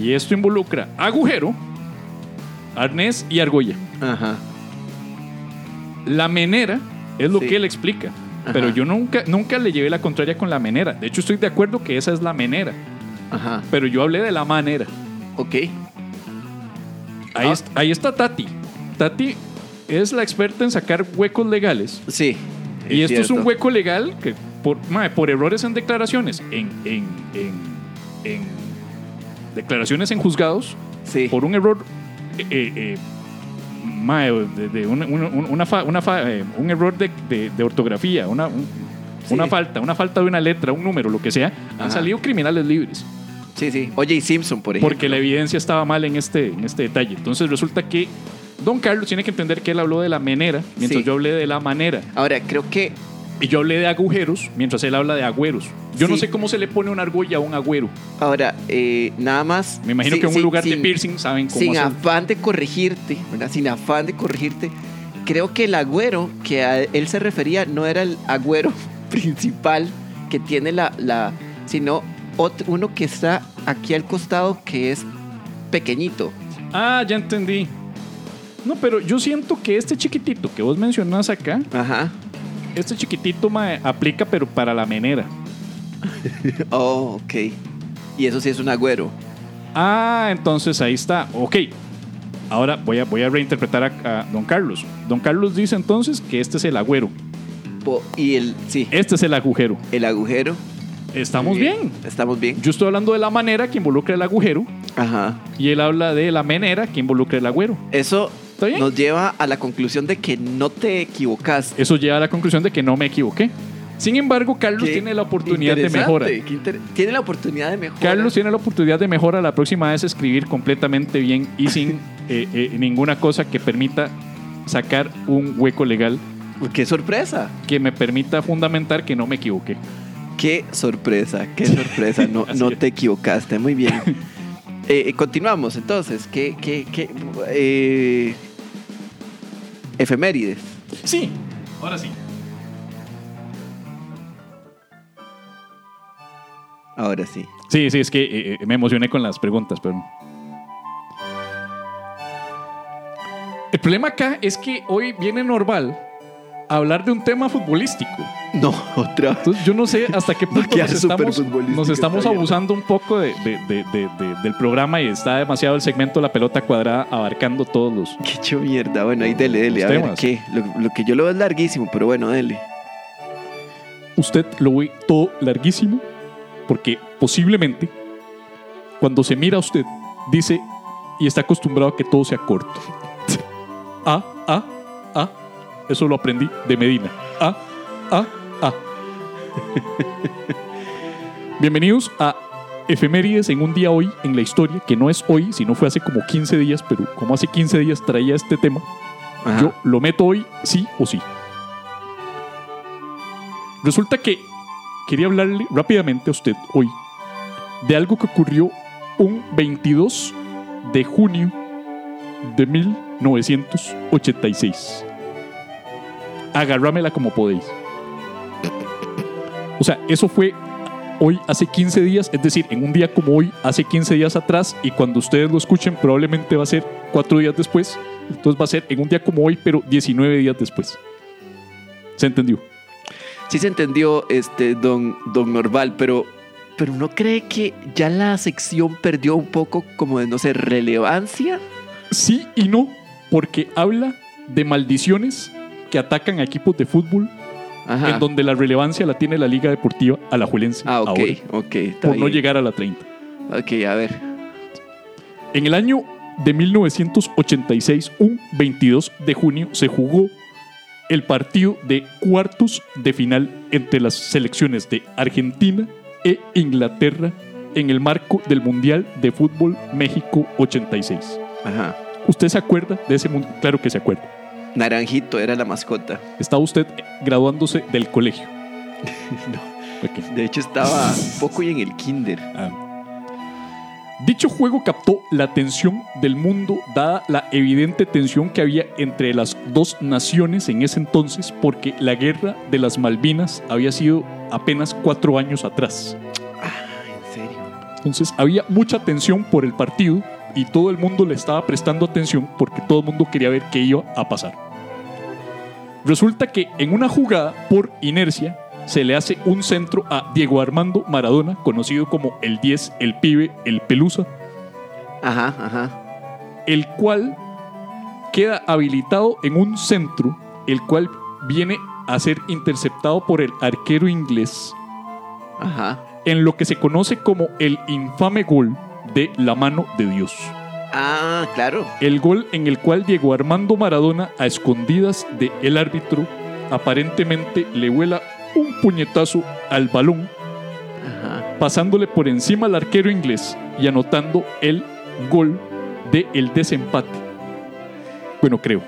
Y esto involucra agujero, arnés y argolla. Ajá. La menera es lo Sí. que él explica. Ajá. Pero yo nunca, nunca le llevé la contraria con la menera. De hecho, estoy de acuerdo que esa es la menera. Ajá. Pero yo hablé de la manera. Ok. Ahí, Ah. ahí está Tati. Tati es la experta en sacar huecos legales. Sí. Y esto es un cierto. hueco legal que por, mae, por errores en declaraciones, en, en, en, en declaraciones en juzgados, Sí. por un error, eh, eh, eh, mae, de, de una, una- una fa- una fa- eh, un error de, de- de ortografía, una, un- Sí. una falta, una falta de una letra, un número, lo que sea, han Ajá. salido criminales libres. Sí, sí. Oye, y Simpson, por ejemplo. porque la evidencia estaba mal en este, en este detalle. Entonces resulta que Don Carlos tiene que entender que él habló de la manera, mientras Sí. yo hablé de la manera. Ahora, creo que Y yo hablé de agujeros, mientras él habla de agüeros. Yo no Sí. sé cómo se le pone una argolla a un agüero. Ahora, eh, nada más. Me imagino sí, que en un sí, lugar de sin- piercing saben cómo Sin hacer. afán de corregirte, ¿verdad? Sin afán de corregirte. Creo que el agüero que a él se refería no era el agüero principal que tiene la. la sino ot- uno que está aquí al costado que es pequeñito. Ah, ya entendí. No, pero yo siento que este chiquitito que vos mencionás acá, Ajá. este chiquitito mae, aplica pero para la menera. Oh, ok. Y eso sí es un agüero. Ah, entonces ahí está. Ok. Ahora voy a, voy a reinterpretar a, a Don Carlos. Don Carlos dice entonces que este es el agüero. Po- Y el, sí, Este es el agujero. el agujero. Estamos bien. Estamos bien. Yo estoy hablando de la manera que involucra el agujero Ajá. y él habla de la menera que involucra el agüero. Eso ¿Está bien? nos lleva a la conclusión de que no te equivocaste. Eso lleva a la conclusión de que no me equivoqué. Sin embargo, Carlos Qué tiene la oportunidad de interesante, mejora. qué inter- Tiene la oportunidad de mejora. Carlos tiene la oportunidad de mejora la próxima vez escribir completamente bien y sin eh, eh, ninguna cosa que permita sacar un hueco legal Qué sorpresa. que me permita fundamentar que no me equivoqué. Qué sorpresa, qué sorpresa. No, Así no es. te equivocaste. Muy bien. Eh, eh, continuamos entonces. ¿Qué, qué, qué? Eh, efemérides. Sí, ahora sí. Ahora sí. Sí, sí, es que eh, eh, me emocioné con las preguntas, pero... El problema acá es que hoy viene normal hablar de un tema futbolístico. No, otra. Entonces yo no sé hasta qué punto nos estamos, nos estamos abusando un poco de- de- de- de- de- del programa y está demasiado el segmento La Pelota Cuadrada abarcando todos los... Qué hecho mierda. Bueno, ahí dele, dele. A ver. ¿qué? Lo, lo que yo lo veo es larguísimo, pero bueno, dele. Usted lo ve todo larguísimo porque posiblemente cuando se mira a usted dice y está acostumbrado a que todo sea corto. Ah, ah, ah. Eso lo aprendí de Medina. Ah, ah, ah. Bienvenidos a Efemérides en un día hoy en la historia, que no es hoy, sino fue hace como 15 días, pero como hace 15 días traía este tema, Ajá. yo lo meto hoy sí o sí. Resulta que quería hablarle rápidamente a usted hoy de algo que ocurrió un 22 de junio de 1986. Agarrámela como podéis. O sea, eso fue hoy hace 15 días, es decir, en un día como hoy, hace 15 días atrás, y cuando ustedes lo escuchen probablemente va a ser cuatro días después. Entonces va a ser en un día como hoy, pero 19 días después. ¿Se entendió? Sí se entendió, este, don, don Norval, pero, pero ¿no cree que ya la sección perdió un poco como de, no sé, relevancia? Sí y no, porque habla de maldiciones que atacan a equipos de fútbol Ajá. en donde la relevancia la tiene la Liga Deportiva Alajuelense Ah, ok, ahora, ok, está por no llegar a la 30. Ok, a ver. En el año de 1986, un 22 de junio, se jugó el partido de cuartos de final entre las selecciones de Argentina e Inglaterra en el marco del Mundial de Fútbol México 86. Ajá. ¿Usted se acuerda de ese mundial? Claro que se acuerda. Naranjito era la mascota. Estaba usted graduándose del colegio. Ok. De hecho, estaba poco y en el kinder. Ah. Dicho juego captó la atención del mundo dada la evidente tensión que había entre las dos naciones en ese entonces porque la guerra de las Malvinas había sido apenas cuatro años atrás. Ah, ¿en serio? Entonces había mucha tensión por el partido y todo el mundo le estaba prestando atención porque todo el mundo quería ver qué iba a pasar. Resulta que en una jugada por inercia se le hace un centro a Diego Armando Maradona, conocido como el 10, el pibe, el pelusa, Ajá, ajá. el cual queda habilitado en un centro, el cual viene a ser interceptado por el arquero inglés Ajá. en lo que se conoce como el infame gol de la mano de Dios. Ah, claro. El gol en el cual Diego Armando Maradona, a escondidas del el árbitro, aparentemente le vuela un puñetazo al balón, Ajá. pasándole por encima al arquero inglés y anotando el gol de el desempate. Bueno, creo.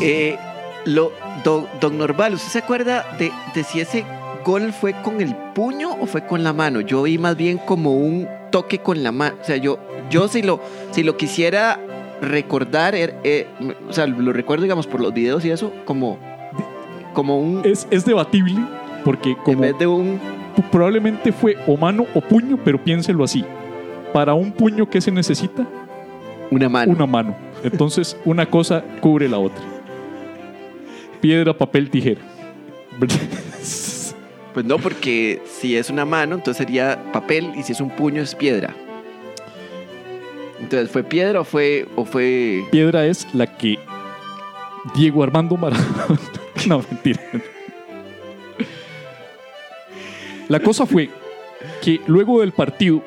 Eh, lo, don, don Norval, ¿usted se acuerda de, de si ese gol fue con el puño o fue con la mano? Yo vi más bien como un toque con la mano. O sea, yo, yo si, lo, si lo quisiera recordar, er- eh, o sea, lo recuerdo, digamos, por los videos y eso, como, como un... Es, es debatible porque en como vez de un... probablemente fue o mano o puño, pero piénselo así. Para un puño, ¿qué se necesita? Una mano. una mano. Entonces, una cosa cubre la otra. Piedra, papel, tijera. Pues no, porque si es una mano, entonces sería papel y si es un puño es piedra. Entonces, ¿fue piedra o fue, o fue... Piedra es la que Diego Armando Maradona... no, mentira. La cosa fue que luego del partido,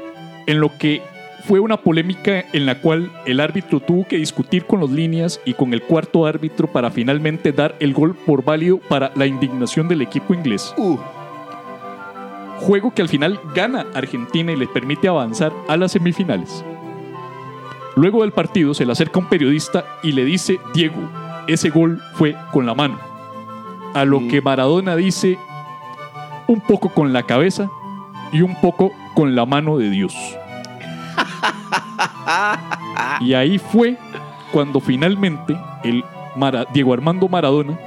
en lo que fue una polémica en la cual el árbitro tuvo que discutir con los líneas y con el cuarto árbitro para finalmente dar el gol por válido para la indignación del equipo inglés. Uh, Juego que al final gana Argentina y le permite avanzar a las semifinales. Luego del partido se le acerca un periodista y le dice, Diego, ese gol fue con la mano. A lo Mm. que Maradona dice, un poco con la cabeza y un poco con la mano de Dios. y ahí fue cuando finalmente el Mara- Diego Armando Maradona,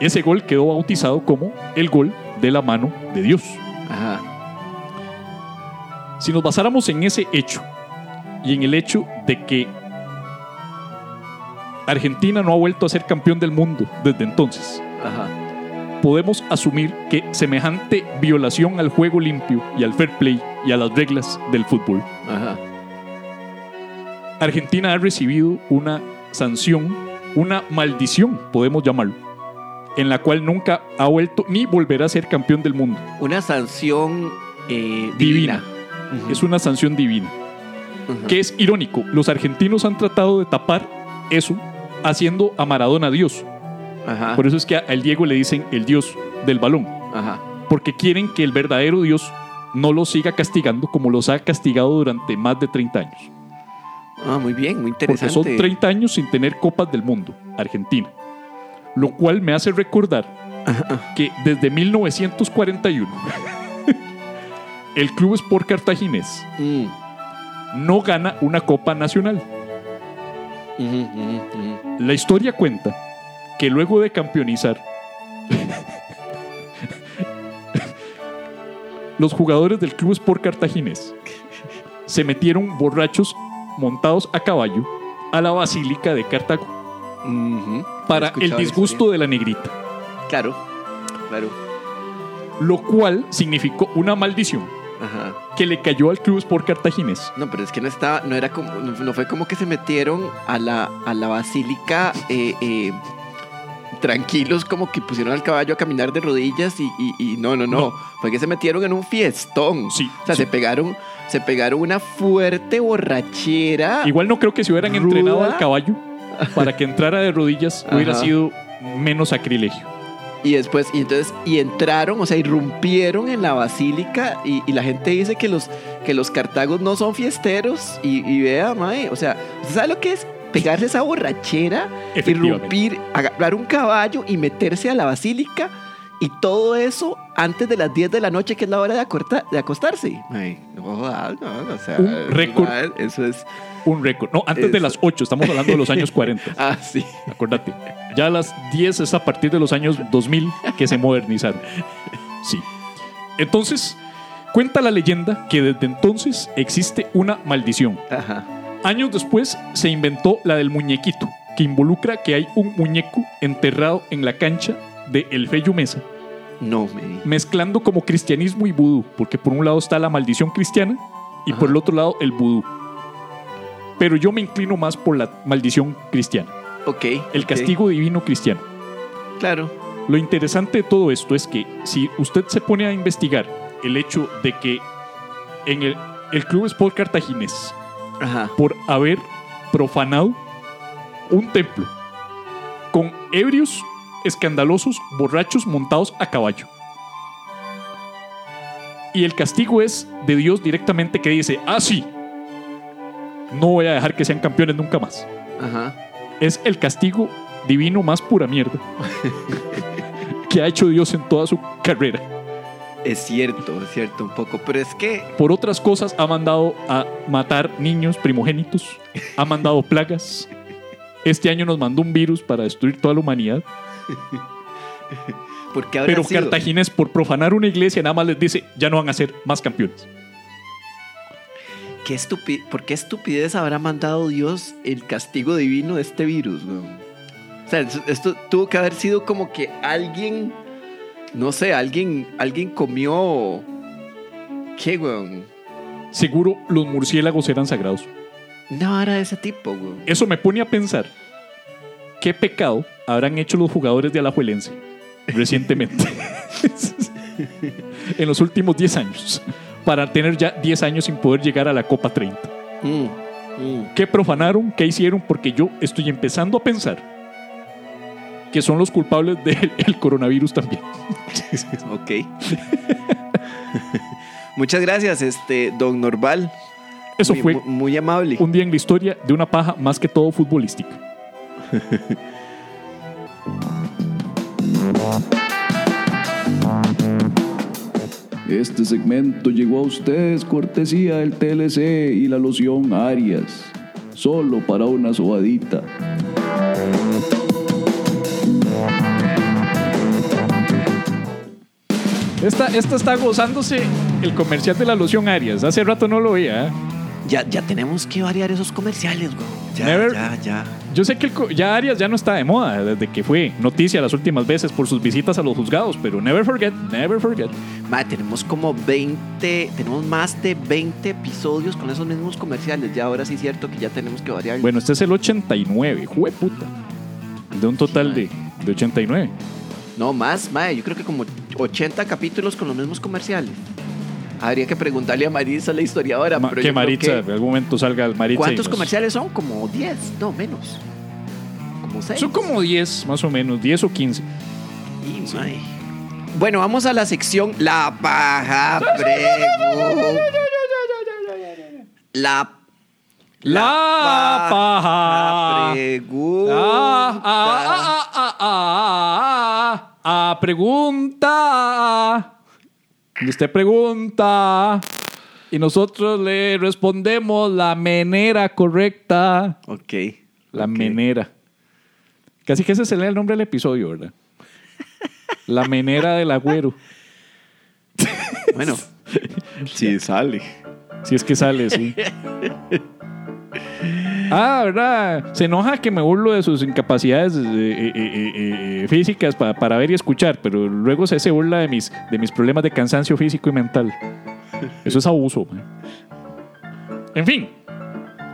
ese gol quedó bautizado como el gol de la mano de Dios. ajá. Si nos basáramos en ese hecho y en el hecho de que Argentina no ha vuelto a ser campeón del mundo desde entonces, Ajá. podemos asumir que semejante violación al juego limpio y al fair play y a las reglas del fútbol, Ajá. Argentina ha recibido una sanción, una maldición, podemos llamarlo, en la cual nunca ha vuelto ni volverá a ser campeón del mundo. Una sanción eh, Divina. Es una sanción divina. Que es irónico. Los argentinos han tratado de tapar eso haciendo a Maradona Dios. Ajá. Por eso es que a el Diego le dicen el Dios del balón. Ajá. Porque quieren que el verdadero Dios no los siga castigando como los ha castigado durante más de 30 años. Ah, muy bien, muy Porque interesante. son 30 años sin tener copas del mundo, Argentina. Lo cual me hace recordar que desde 1941 el Club Sport Cartaginés Mm. no gana una copa nacional. La historia cuenta que luego de campeonizar, los jugadores del Club Sport Cartaginés se metieron borrachos montados a caballo a la Basílica de Cartago. Para el disgusto de la negrita. Claro. Claro. lo cual significó una maldición Ajá. que le cayó al Club Sport Cartaginés. No, pero es que no estaba, no era como, no, no fue como que se metieron a la, a la basílica eh, eh, tranquilos, como que pusieron al caballo a caminar de rodillas y, y- y no, no, no, No. fue que se metieron en un fiestón. Sí, O sea, sí. se pegaron, se pegaron una fuerte borrachera. Igual no creo que si hubieran Ruda. entrenado al caballo para que entrara de rodillas hubiera Ajá. sido menos sacrilegio. Y después, y entonces, y entraron, o sea, irrumpieron en la basílica y, y la gente dice que los, que los cartagos no son fiesteros. Y, y vea, mae, o sea, ¿usted sabe lo que es? Pegarse esa borrachera, irrumpir, agarrar un caballo y meterse a la basílica y todo eso antes de las 10 de la noche, que es la hora de, acorta- de acostarse. Mae, no, no, o sea, Un récord. Eso es. Un récord. No, antes de las 8, estamos hablando de los años 40. Ah, sí. Acordate. Ya a las 10 es a partir de los años 2000 que se modernizaron. Sí. Entonces, cuenta la leyenda que desde entonces existe una maldición. Ajá. Años después se inventó la del muñequito, que involucra que hay un muñeco enterrado en la cancha de El Fello Mesa, No, me. mezclando como cristianismo y vudú, porque por un lado está la maldición cristiana y por el otro lado el vudú. Pero yo me inclino más por la maldición cristiana, Ok. el castigo divino cristiano. Claro. Lo interesante de todo esto es que si usted se pone a investigar el hecho de que en el, el Club Sport Cartaginés, Ajá. por haber profanado un templo con ebrios, escandalosos, borrachos montados a caballo. Y el castigo es de Dios directamente que dice, ah, sí, no voy a dejar que sean campeones nunca más. Ajá. Es el castigo divino más pura mierda que ha hecho Dios en toda su carrera. Es cierto, es cierto, un poco. Pero es que. Por otras cosas ha mandado a matar niños primogénitos, ha mandado plagas. Este año nos mandó un virus para destruir toda la humanidad. ¿Por qué habrá Pero sido? Cartaginés, por profanar una iglesia, nada más les dice, ya no van a ser más campeones. ¿Qué estupi- ¿Por qué estupidez habrá mandado Dios el castigo divino de este virus? weón? O sea, esto, esto tuvo que haber sido como que alguien. No sé, alguien, alguien comió. ¿Qué, weón? Seguro los murciélagos eran sagrados. No era de ese tipo, güey. Eso me pone a pensar qué pecado habrán hecho los jugadores de Alajuelense recientemente, en los últimos 10 años, para tener ya 10 años sin poder llegar a la Copa 30. Mm, mm. ¿Qué profanaron? ¿Qué hicieron? Porque yo estoy empezando a pensar que son los culpables del el coronavirus también. Ok. Muchas gracias, este, don Norval. Eso muy, fue mu- muy amable. un día en la historia de una paja más que todo futbolística. Este segmento llegó a ustedes cortesía del TLC y la loción Arias. Solo para una sobadita. Esta, esta está gozándose el comercial de la loción Arias. Hace rato no lo veía. ¿eh? Ya, ya tenemos que variar esos comerciales, güey. Ya, Never- ya, ya. Yo sé que el ya Arias ya no está de moda desde que fue noticia las últimas veces por sus visitas a los juzgados, pero never forget, never forget. Madre, tenemos como 20, tenemos más de 20 episodios con esos mismos comerciales. Ya ahora sí es cierto que ya tenemos que variar. Bueno, este es el 89, jue puta. De un total de, de 89. No, más, madre, yo creo que como 80 capítulos con los mismos comerciales. Habría que preguntarle a Marisa, la historiadora. Ma- pero que Maritza, que- en algún momento salga Maritza. y ¿Cuántos nos- comerciales son? Como 10, no, menos. Como 6. Son como 10, más o menos, 10 o 15. Bueno, vamos a la sección La Paja Pregunta. La La paja. Pregunta. Ah, ah, ah, ah, ah, ah, ah, pregunta. Y usted pregunta. Y nosotros le respondemos la manera correcta. Ok. La ok. menera. Casi que ese sería el nombre del episodio, ¿verdad? La menera del agüero. Bueno, sí sale. Si es que sale, sí. Ah, ¿verdad? Se enoja que me burlo de sus incapacidades eh, eh, eh, físicas pa- para ver y escuchar, pero luego se, se burla de mis, de mis problemas de cansancio físico y mental. Eso es abuso. man. En fin,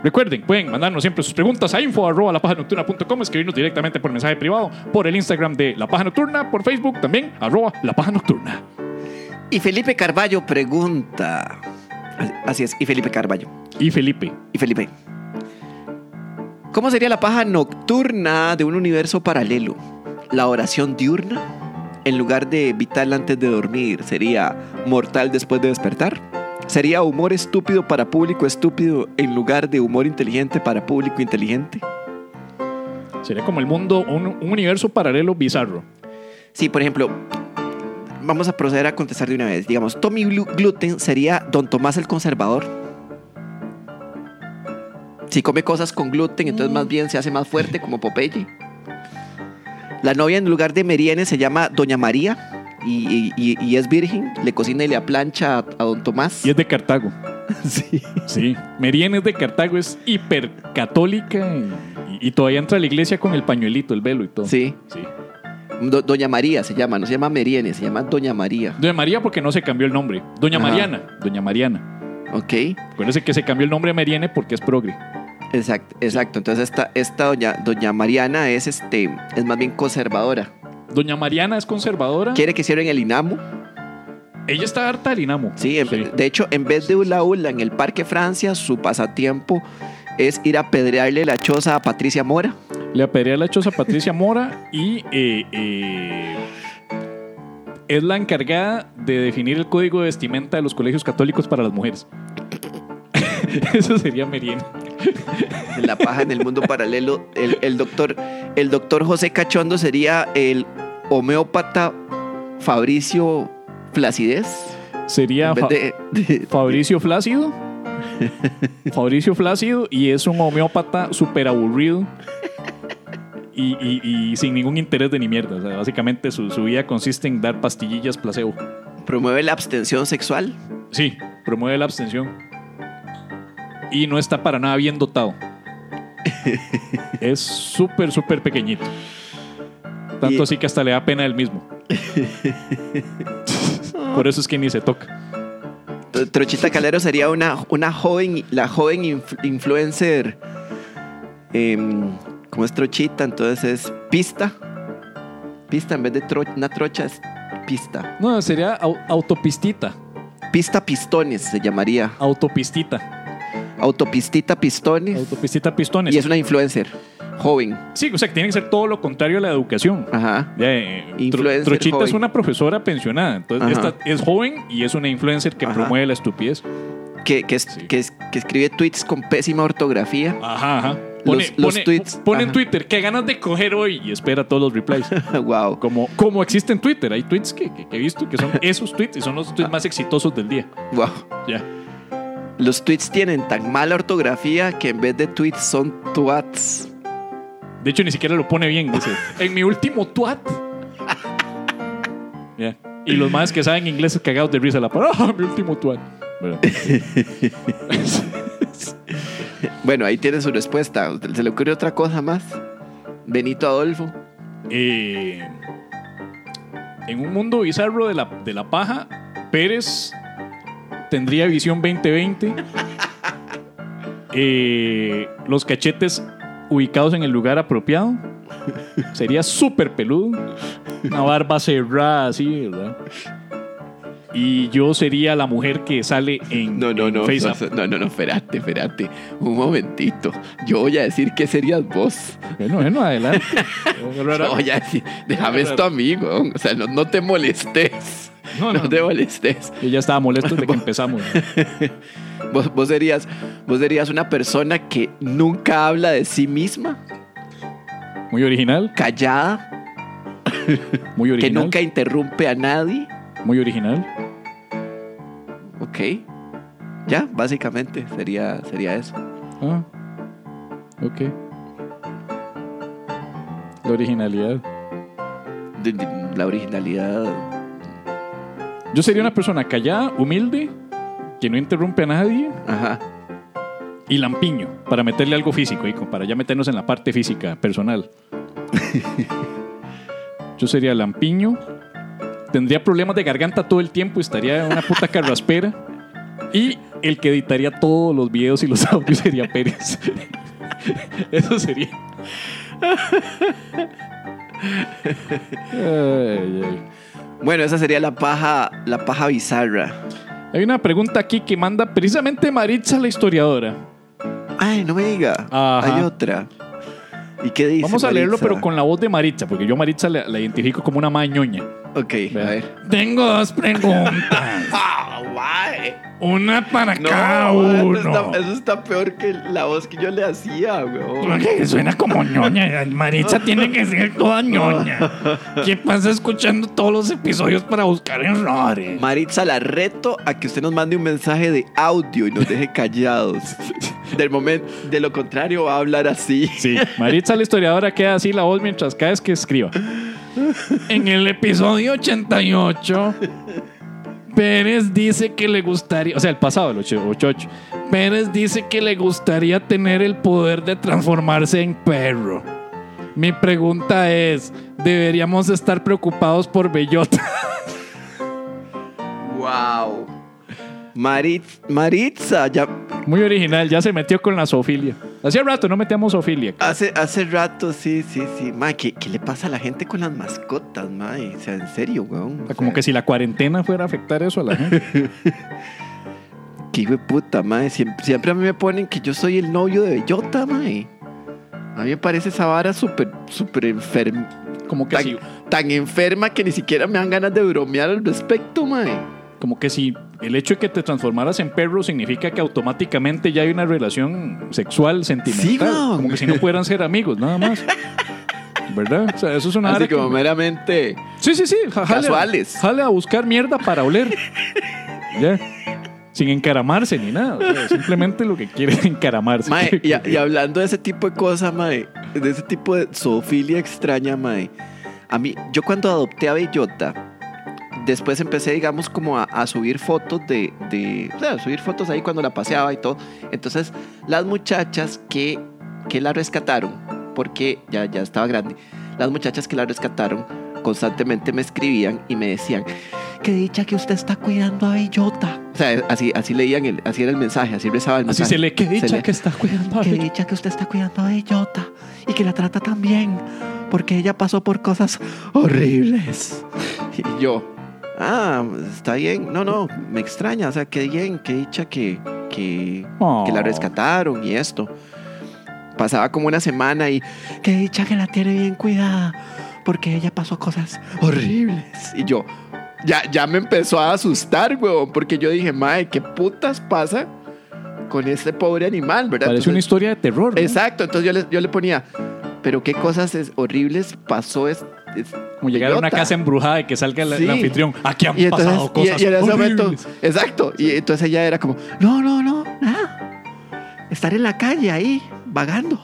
recuerden, pueden mandarnos siempre sus preguntas a info arroba lapajanocturna.com, escribirnos directamente por mensaje privado, por el Instagram de La Paja Nocturna, por Facebook también, arroba La Paja Nocturna. Y Felipe Carballo pregunta. Así es, y Felipe Carballo. Y Felipe. Y Felipe. ¿Cómo sería la paja nocturna de un universo paralelo? La oración diurna, en lugar de vital antes de dormir, sería mortal después de despertar. Sería humor estúpido para público estúpido en lugar de humor inteligente para público inteligente. Sería como el mundo, un, un universo paralelo bizarro. Sí, por ejemplo, vamos a proceder a contestar de una vez. Digamos, Tommy Glu- Gluten sería Don Tomás el Conservador. Si come cosas con gluten, entonces más bien se hace más fuerte, como Popeye. La novia en lugar de Meriene se llama Doña María y, y- y es virgen. Le cocina y le aplancha a, a Don Tomás. Y es de Cartago. Sí. Sí. Merien es de Cartago, es hipercatólica y, y todavía entra a la iglesia con el pañuelito, el velo y todo. Sí. Sí. Do- Doña María se llama, no se llama Meriene, se llama Doña María. Doña María porque no se cambió el nombre. Doña Ajá. Mariana. Doña Mariana. Ok. Acuérdese que se cambió el nombre a Meriene porque es progre. Exacto, exacto. Entonces esta, esta doña, doña Mariana es este, es más bien conservadora. Doña Mariana es conservadora. Quiere que cierren el INAMO. Ella está harta del Inamo. Sí, en- de hecho, en vez de hula hula en el Parque Francia, su pasatiempo es ir a pedrearle la choza a Patricia Mora. Le apedrea la choza a Patricia Mora y eh, eh, es la encargada de definir el código de vestimenta de los colegios católicos para las mujeres. Eso sería Meriene. En la paja en el mundo paralelo, el, el doctor, el doctor José Cachondo sería el homeópata Fabricio Flacidez. Sería En vez Fa- de- de- Fabricio Flácido. Fabricio Flácido y es un homeópata súper aburrido y, y- y sin ningún interés de ni mierda. O sea, básicamente su, su vida consiste en dar pastillillas placebo. promueve la abstención sexual. Sí, promueve la abstención. Y no está para nada bien dotado. es súper, súper pequeñito. Tanto Y- así que hasta le da pena él mismo. Por eso es que ni se toca. Trochita Calero sería una, una joven, la joven inf- influencer. em, como es Trochita, entonces es pista. Pista en vez de tro- una trocha es pista. No, sería au- autopistita. Pista Pistones se llamaría. Autopistita. Autopistita Pistones. Autopistita pistones. Y es una influencer. Joven. Sí, o sea, que tiene que ser todo lo contrario a la educación. Ajá. Eh, Influencer Trochita es joven. una profesora pensionada. Entonces, esta es joven y es una influencer que Ajá. promueve la estupidez. Que, que, es- Sí. que, es- que escribe tweets con pésima ortografía. Ajá, ajá. Pone, Los- los pone- tweets, pone en. Twitter, qué ganas de coger hoy y espera todos los replies. wow. como, como existe en Twitter. Hay tweets que, que- que he visto que son esos tweets y son los tweets más exitosos del día. Wow. Ya. Los tweets tienen tan mala ortografía que en vez de tweets son twats. De hecho, ni siquiera lo pone bien. Dice, en mi último twat. Ya. Y los más que saben inglés cagados de risa la para. ¡Ah, mi último twat! Bueno, ahí tiene su respuesta. ¿Se le ocurre otra cosa más? Benito Adolfo. Eh, en un mundo bizarro de la, de la paja, Pérez tendría visión 2020. Eh, los cachetes ubicados en el lugar apropiado. Sería súper peludo. Una barba cerrada así, ¿verdad? Y yo sería la mujer que sale en, No, no, no. App. No, no, no, espérate, espérate. Un momentito. Yo voy a decir que serías vos. Bueno, bueno, adelante. Yo voy a decir, déjame esto a mí, weón. O sea, no, no te molestes. No, No, no, te molestes. Yo ya estaba molesto desde que empezamos. Vos, vos serías, vos serías una persona que nunca habla de sí misma, Muy original, callada, muy que original. nunca interrumpe a nadie. Muy original. Ok. Ya, básicamente sería, sería eso. Ah, ok. La originalidad. La originalidad. Yo sería una persona callada, humilde, que no interrumpe a nadie Ajá. y lampiño, para meterle algo físico, Ico, para ya meternos en la parte física, personal. Yo sería lampiño, tendría problemas de garganta todo el tiempo, estaría en una puta carraspera y el que editaría todos los videos y los audios sería Pérez. Eso sería. Ay, ay. Bueno, esa sería la paja, la paja bizarra. Hay una pregunta aquí que manda precisamente Maritza, la historiadora. Ay, no me diga. Ajá. Hay otra. ¿Y qué dice? Vamos a leerlo, pero con la voz de Maritza, porque yo a Maritza la, la identifico como una mañoña. Ok, a ver. Tengo dos preguntas. Una para No, cada uno. Eso está, eso está peor que la voz que yo le hacía, weón. Porque suena como ñoña. Maritza tiene que ser toda ñoña. ¿Qué pasa escuchando todos los episodios para buscar errores? Maritza, la reto a que usted nos mande un mensaje de audio y nos deje callados. Del momento, de lo contrario, va a hablar así. Sí, Maritza, la historiadora, queda así la voz mientras cada vez que escriba. En el episodio 88, Pérez dice que le gustaría, o sea, el pasado, el 88, Pérez dice que le gustaría tener el poder de transformarse en perro. Mi pregunta es, ¿deberíamos estar preocupados por Bellota? Wow. Maritza, ya Muy original, ya se metió con la zoofilia. Hacía rato no metíamos zoofilia. hace, hace rato, sí, sí, sí. Ma, ¿qué, qué le pasa a la gente con las mascotas, ma? O sea, en serio, weón. O sea, como que si la cuarentena fuera a afectar eso a la gente. Qué hijo de puta, ma. Siempre, siempre a mí me ponen que yo soy el novio de Bellota, ma. A mí me parece esa vara súper, súper enferma. Como que Tan, si tan enferma que ni siquiera me dan ganas de bromear al respecto, ma. Como que si el hecho de que te transformaras en perro significa que automáticamente ya hay una relación sexual, sentimental. Sí, como que si no pudieran ser amigos, nada más. ¿Verdad? O sea, eso es una Así vara que- como meramente. Sí, sí, sí. ja- jale a- Casuales. Jale a buscar mierda para oler. ya. Sin encaramarse ni nada. o sea, simplemente lo que quiere es encaramarse. Mae, y, y hablando de ese tipo de cosas, mae, de ese tipo de zoofilia extraña, mae, a mí, yo cuando adopté a Bellota, después empecé, digamos, como a, a subir fotos de, de, o sea, subir fotos ahí cuando la paseaba y todo. Entonces, las muchachas que, que la rescataron, porque ya, ya estaba grande, las muchachas que la rescataron constantemente me escribían y me decían, qué dicha que usted está cuidando a Bellota. O sea, así, así leían, el, así era el mensaje, así rezaba el Así mensaje. se le que dicha lee. que está cuidando a Qué Bellota. dicha que usted está cuidando a Bellota y que la trata tan bien, porque ella pasó por cosas horribles. Y yo, ah, está bien. No, no, me extraña, o sea, qué bien, qué dicha que, que, Oh. que la rescataron y esto. Pasaba como una semana y qué dicha que la tiene bien cuidada, porque ella pasó cosas horribles. Y yo, ya, ya me empezó a asustar, weón, porque yo dije, madre, ¿qué putas pasa con este pobre animal, verdad? Parece una historia de terror. ¿no? Exacto, entonces yo le, yo le ponía, pero qué cosas es- horribles pasó es, es- Como llegar a una Bellota?" casa embrujada y que salga el, Sí. anfitrión. Aquí han y entonces, pasado cosas y en ese momento, exacto, y entonces ella era como, no, no, no, nada, estar en la calle ahí, vagando,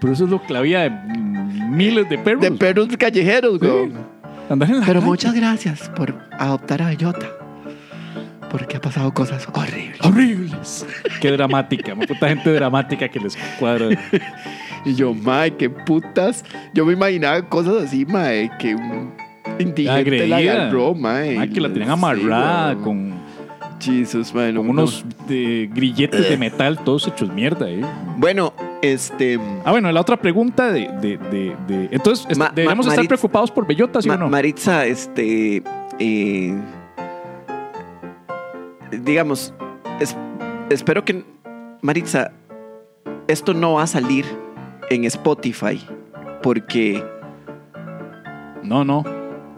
Pero eso es lo que la vida de miles de perros. de perros callejeros, Sí. güey. Andar en la Pero calle. muchas gracias por adoptar a Bellota, porque ha pasado cosas horribles. Horribles. Qué dramática. puta gente dramática que les cuadra. Y yo, mae, qué putas, yo me imaginaba cosas así, mae, que un indigente la agarró, mae. Que la tenían amarrada con, Jesus, mae, no, con no. unos grilletes de metal todos hechos mierda. ¿eh? Bueno, este. Ah, bueno, la otra pregunta de... de, de, de- entonces, est- Ma- ¿deberíamos ma- estar Maritza- preocupados por Bellota, sí Ma- o no? Maritza, este. eh, digamos, es- espero que. Maritza, esto no va a salir en Spotify porque. No, no.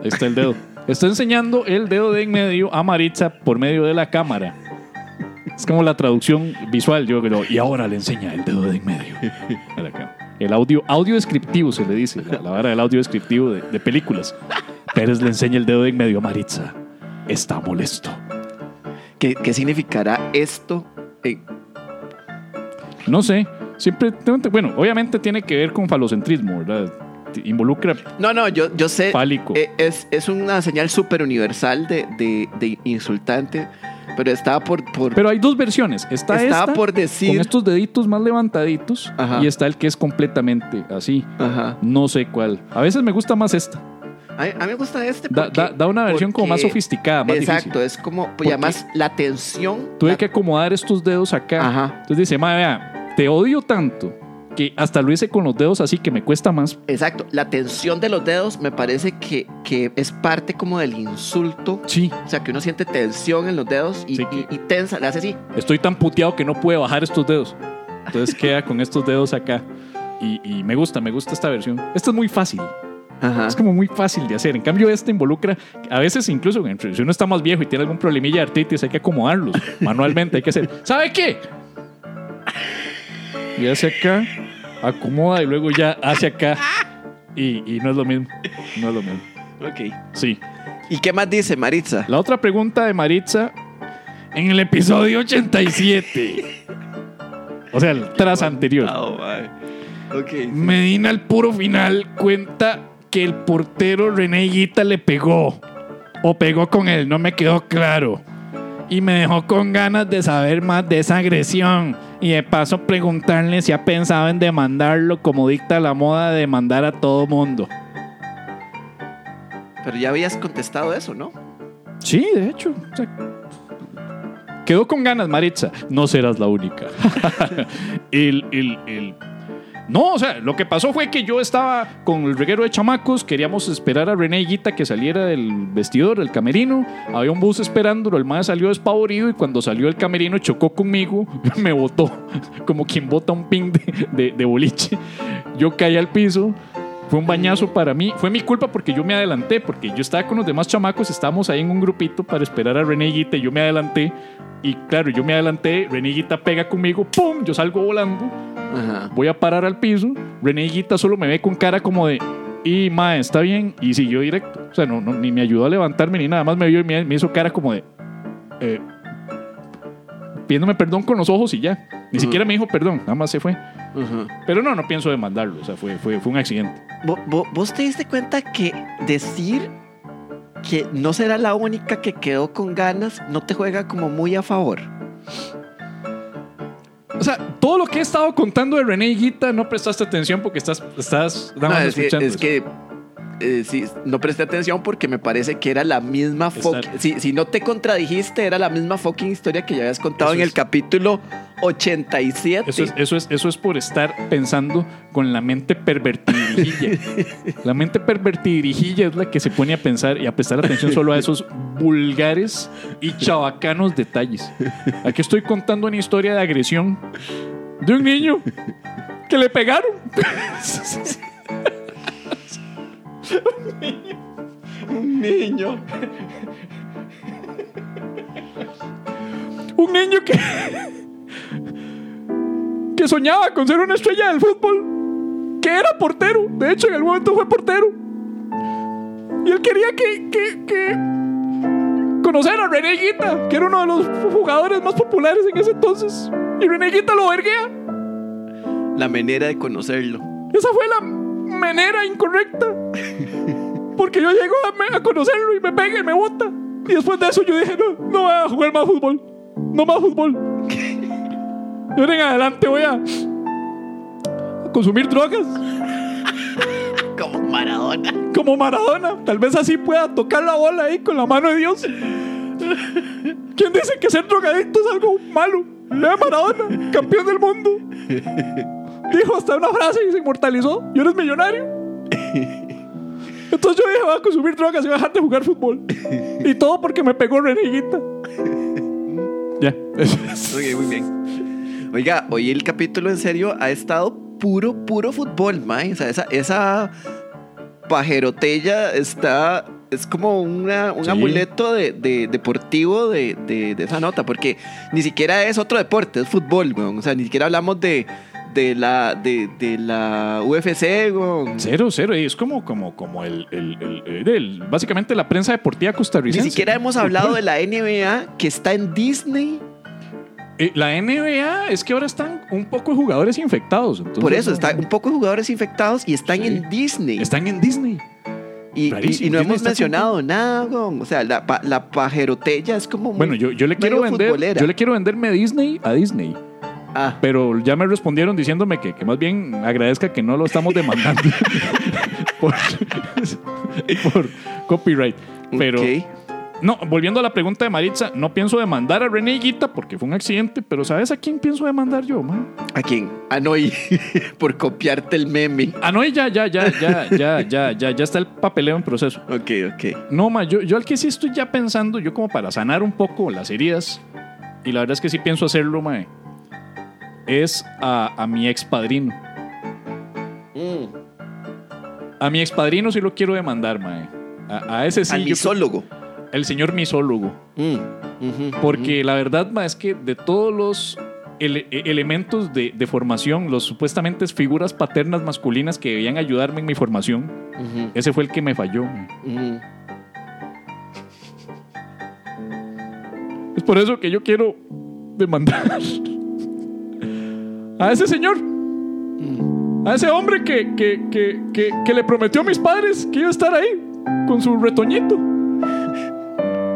Está el dedo. Está enseñando el dedo de en medio a Maritza por medio de la cámara. Es como la traducción visual, yo creo. Y ahora le enseña el dedo de en medio. El audio, audio descriptivo se le dice, la, la vara del audio descriptivo de, de películas. Pérez le enseña el dedo de en medio a Maritza. Está molesto. ¿Qué, qué significará esto? Eh, No sé. Siempre, bueno, obviamente tiene que ver con falocentrismo, ¿verdad? Involucra no, no, yo, yo sé. fálico. eh, es, es una señal súper universal de, de- de insultante, pero estaba por. por Pero hay dos versiones. Está estaba esta, por decir. con estos deditos más levantaditos Ajá. y está el que es completamente así. Ajá. No sé cuál. A veces me gusta más esta. A, mí- a mí me gusta este. Da, porque- da- da una versión como más porque- sofisticada, más Exacto, difícil. es como, pues Porque además la tensión. Tuve la- que acomodar estos dedos acá. Ajá. Entonces dice, madre, vea, te odio tanto que hasta lo hice con los dedos así que me cuesta más. Exacto, la tensión de los dedos me parece que, que es parte como del insulto. Sí, O sea, que uno siente tensión en los dedos y, Sí. y- y tensa, le hace así. estoy tan puteado que no puedo bajar estos dedos. Entonces queda con estos dedos acá. Y, y me gusta, me gusta esta versión. Esta es muy fácil. Ajá. Es como muy fácil de hacer. En cambio, este involucra, a veces incluso, si uno está más viejo y tiene algún problemilla de artritis, hay que acomodarlos manualmente. Hay que hacer, ¿sabe qué? Y hace acá, acomoda y luego ya hace acá. Y, y no es lo mismo. No es lo mismo. Ok. Sí. ¿Y qué más dice Maritza? La otra pregunta de Maritza, en el episodio 87. O sea, el tras anterior. Oh, my. Ok. Medina al puro final cuenta que el portero René Higuita le pegó. O pegó con él, no me quedó claro. Y me dejó con ganas de saber más de esa agresión. Y de paso preguntarle si ha pensado en demandarlo como dicta la moda de demandar a todo mundo. Pero ya habías contestado eso, ¿no? Sí, de hecho. o sea, quedó con ganas, Maritza. No serás la única. el, el- el- No, o sea, lo que pasó fue que yo estaba con el reguero de chamacos, queríamos esperar a René Higuita que saliera del vestidor, del camerino. Había un bus esperándolo, el mae salió despavorido y cuando salió del camerino chocó conmigo, me botó, como quien bota un ping de, de- de boliche. Yo caí al piso, fue un bañazo para mí. Fue mi culpa porque yo me adelanté, porque yo estaba con los demás chamacos, estábamos ahí en un grupito para esperar a René Higuita y yo me adelanté. Y claro, yo me adelanté, René Higuita pega conmigo, ¡pum! Yo salgo volando, Ajá. voy a parar al piso. René Higuita solo me ve con cara como de, y mae, está bien. Y siguió directo. O sea, no, no, ni me ayudó a levantarme ni nada más me vio y me, me hizo cara como de, eh, pidiéndome perdón con los ojos y ya. Ni siquiera me dijo perdón, nada más se fue. Pero no, no pienso demandarlo. O sea, fue, fue, fue un accidente. Vo- vo- ¿Vos te diste cuenta que decir que no será la única que quedó con ganas no te juega como muy a favor? O sea, todo lo que he estado contando de René Higuita no prestaste atención porque estás, estás nada No, es, que, es que eh, sí, no presté atención porque me parece que era la misma. Si, si no te contradijiste, era la misma fucking historia que ya habías contado Eso en el capítulo 87. Eso es, eso, es, eso es por estar pensando con la mente pervertidirijilla. la mente pervertidirijilla es la que se pone a pensar y a prestar atención solo a esos vulgares y chabacanos detalles. Aquí estoy contando una historia de agresión de un niño que le pegaron. niño. Un niño que. que soñaba con ser una estrella del fútbol. Que era portero. De hecho, en el momento fue portero. Y él quería que. que, que conocer a René Guita, que era uno de los jugadores más populares en ese entonces. Y René Guita lo verguea. La manera de conocerlo. Esa fue la manera incorrecta. Porque yo llego a, a conocerlo y me pega y me bota. Y después de eso yo dije, no, no voy a jugar más fútbol. No más fútbol. Yo en adelante voy a, a consumir drogas Como Maradona. como Maradona. Tal vez así pueda tocar la bola ahí con la mano de Dios. ¿Quién dice que ser drogadicto es algo malo? Vea Maradona, campeón del mundo. Dijo hasta una frase y se inmortalizó. Y eres millonario. Entonces yo dije, voy a consumir drogas y voy a dejar de jugar fútbol. Y todo porque me pegó Reneguita. Ya. Ok, muy bien. Oiga, hoy el capítulo en serio ha estado puro, puro fútbol, mae. O sea, esa, esa pajerotella está. Es como una, un Sí. amuleto de, de- deportivo de, de- de esa nota, porque ni siquiera es otro deporte, es fútbol, weón. O sea, ni siquiera hablamos de, de, la, de, de la UFC, weón. Cero, cero. Es como, como, como el, el- el- el- el- básicamente la prensa deportiva Ni costarricense. siquiera hemos hablado de la NBA que está en Disney. Eh, la NBA es que ahora están un poco de jugadores infectados. entonces Por eso, no- está un poco de jugadores infectados y están Sí. en Disney. Están en Disney. Y, y- Rarísimo, y no hemos mencionado nada, weón. O sea, la, la pajerotella es como. muy- Bueno, yo, yo le quiero vender, futbolera. yo le quiero venderme Disney a Disney, Ah. Pero ya me respondieron diciéndome que, que más bien agradezca que no lo estamos demandando por, copyright. Pero. No, volviendo a la pregunta de Maritza, no pienso demandar a René Guita porque fue un accidente, pero ¿sabes a quién pienso demandar yo, man? ¿A quién? Ah, a Noy, por copiarte el meme. Ah, a Noy ya, ya, ya, ya, ya, ya, ya, ya está el papeleo en proceso. Ok, ok. No, ma, yo, yo al que sí estoy ya pensando, yo como para sanar un poco las heridas, y la verdad es que sí pienso hacerlo, mae es a, a mi ex padrino. A mi ex padrino sí lo quiero demandar, mae. A, a ese sí. Al misólogo. el señor misólogo. Mm, Porque la verdad, ma, es que de todos los ele- e- elementos de, de formación, los supuestamente figuras paternas masculinas que debían ayudarme en mi formación, ese fue el que me falló. mae. Es por eso que yo quiero demandar a ese señor, a ese hombre que, que, que, que, le prometió a mis padres que iba a estar ahí con su retoñito.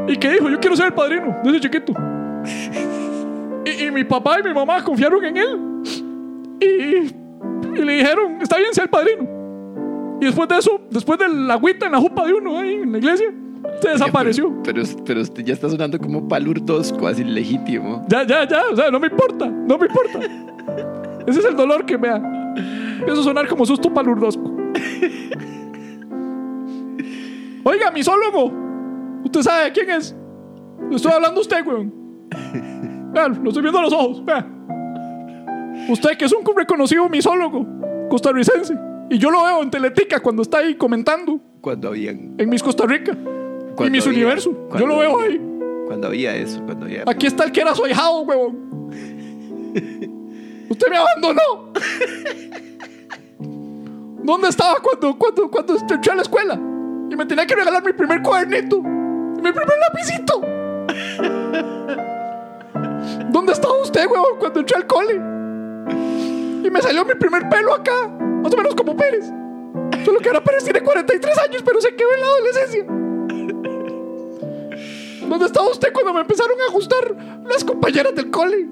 Y que dijo, yo quiero ser el padrino de ese chiquito. Y, y mi papá y mi mamá confiaron en él. Y, y le dijeron, está bien, sea el padrino. Y después de eso, después de la agüita en la jupa de uno ahí en la iglesia, se desapareció. Pero, pero usted ya está sonando como palurdosco, así legítimo. Ya, ya, ya, o sea, no me importa, no me importa. Ese es el dolor que me da. Empiezo a sonar como susto palurdosco. Oiga, misólogo, ¿usted sabe quién es? Le estoy hablando a usted, weón. Vean, lo estoy viendo a los ojos, vea. Usted que es un reconocido misólogo costarricense. Y yo lo veo en Teletica cuando está ahí comentando Cuando habían. en Mis Costa Rica y Mis había- Universo. Yo lo veo ahí. Cuando había eso, cuando había. Aquí está el que era su ahijado, huevón. Usted me abandonó. ¿Dónde estaba cuando, cuando, cuando entré a la escuela? Y me tenía que regalar mi primer cuadernito. y Mi primer lapicito. ¿Dónde estaba usted, huevón, cuando entré al cole? Y me salió mi primer pelo acá. Más o menos como Pérez. Solo que ahora Pérez tiene 43 años, pero se quedó en la adolescencia. ¿Dónde estaba usted cuando me empezaron a gustar las compañeras del cole?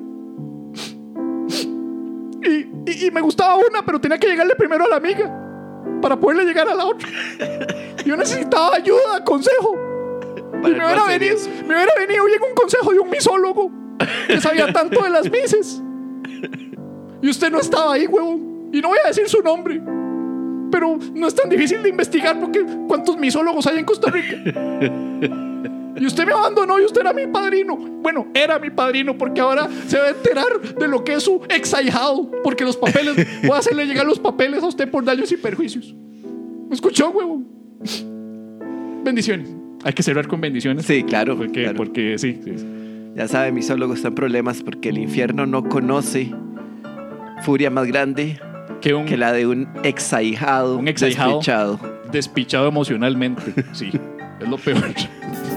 Y, y- y me gustaba una, pero tenía que llegarle primero a la amiga. para poderle llegar a la otra. Yo necesitaba ayuda, consejo. Y me hubiera, venido, me hubiera venido bien un consejo de un misólogo que sabía tanto de las mises. Y usted no estaba ahí, huevón. Y no voy a decir su nombre. Pero no es tan difícil de investigar porque ¿cuántos misólogos hay en Costa Rica? Y usted me abandonó y usted era mi padrino. Bueno, era mi padrino porque ahora se va a enterar de lo que es su ex ahijado. Porque los papeles, voy a hacerle llegar los papeles a usted por daños y perjuicios. ¿Me escuchó, huevo? Bendiciones. Hay que cerrar con bendiciones. Sí, claro. Porque, claro. porque sí, sí. Ya sabe, misólogo está en problemas porque el infierno no conoce furia más grande Que un que la de un exahijado, Un exahijado. despechado. despichado emocionalmente. Sí, es lo peor.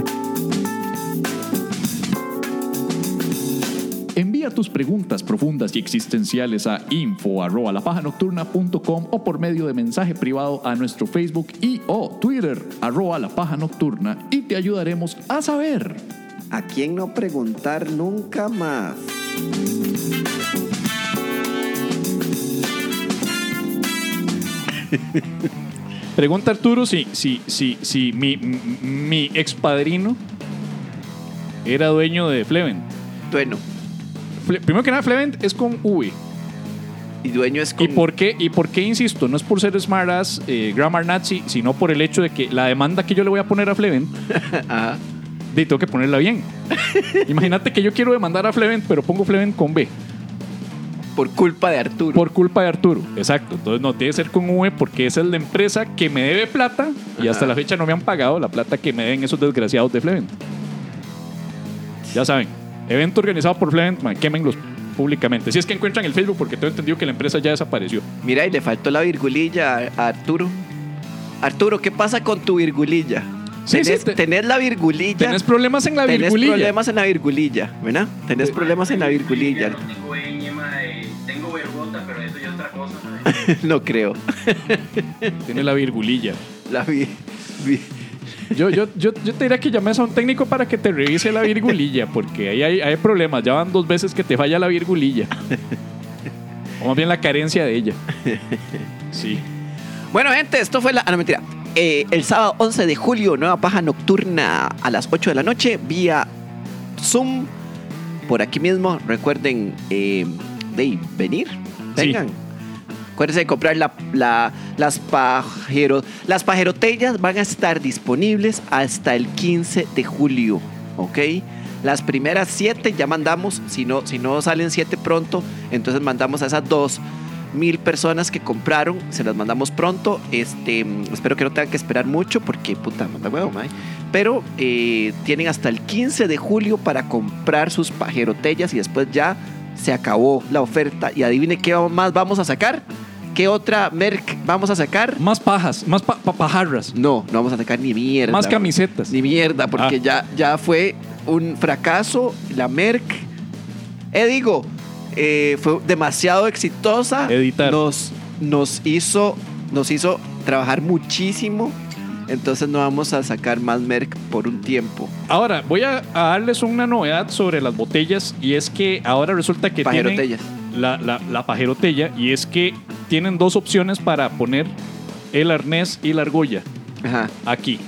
Envía tus preguntas profundas y existenciales a info@lapajanocturna.com o por medio de mensaje privado a nuestro Facebook y o Twitter arroba la paja nocturna y te ayudaremos a saber. ¿A quién no preguntar nunca más? Pregunta Arturo si, si, si, si mi, mi expadrino era dueño de Flevent. Bueno, Primero que nada, Flevent es con V. y dueño es ¿Y con... por qué? ¿Y por qué insisto? No es por ser smartass, eh, grammar nazi, sino por el hecho de que la demanda que yo le voy a poner a Flevent, Ajá. de tengo que ponerla bien. Imagínate que yo quiero demandar a Flevent, pero pongo Flevent con B, por culpa de Arturo. por culpa de Arturo. Exacto. Entonces no tiene que ser con V porque esa es la empresa que me debe plata y hasta la fecha no me han pagado la plata que me deben esos desgraciados de Flevent. Ya saben, evento organizado por Flevent, man, quémenlos públicamente. Si es que encuentran el Facebook, porque tengo entendido que la empresa ya desapareció. Mira, y le faltó la virgulilla a a Arturo. Arturo, ¿qué pasa con tu virgulilla? Sí, tenés, sí, te- tenés la virgulilla. Tenés problemas en la tenés virgulilla. problemas en la virgulilla, ¿verdad? Tenés problemas en la virgulilla. No tengo vergota, pero eso ya es otra cosa. no creo. Tiene la virgulilla. La vi- vi- Yo, yo, yo, yo te diría que llames a un técnico para que te revise la virgulilla, porque ahí hay, hay problemas. Ya van dos veces que te falla la virgulilla. O más bien la carencia de ella. Sí. Bueno, gente, esto fue la. Ah, no, mentira. Eh, el sábado 11 de julio, nueva paja nocturna a las 8 de la noche, vía Zoom. Por aquí mismo, recuerden eh, de venir. Sí. Acuérdense de comprar la, la- las, pajero, las pajerotellas. Van a estar disponibles hasta el 15 de julio. ¿Ok? Las primeras 7 ya mandamos. Si no, si no salen 7 pronto, entonces mandamos a esas dos mil personas que compraron, se las mandamos pronto. Este, espero que no tengan que esperar mucho porque puta, manda huevo, mae. Pero eh, tienen hasta el 15 de julio para comprar sus pajerotellas y después ya se acabó la oferta. Y adivine qué más vamos a sacar. ¿Qué otra merc vamos a sacar? Más pajas, más pa- pa- pajarras, No, no vamos a sacar ni mierda. más camisetas. Ni mierda, porque Ah. ya, ya fue un fracaso. La Merck, eh, digo, eh, fue demasiado exitosa. Editar. Nos, nos, hizo, nos hizo trabajar muchísimo. Entonces no vamos a sacar más Merck por un tiempo. Ahora, voy a, a darles una novedad sobre las botellas y es que ahora resulta que tienen Pajerotellas. la, la, la pajerotella y es que tienen dos opciones para poner el arnés y la argolla Ajá, aquí.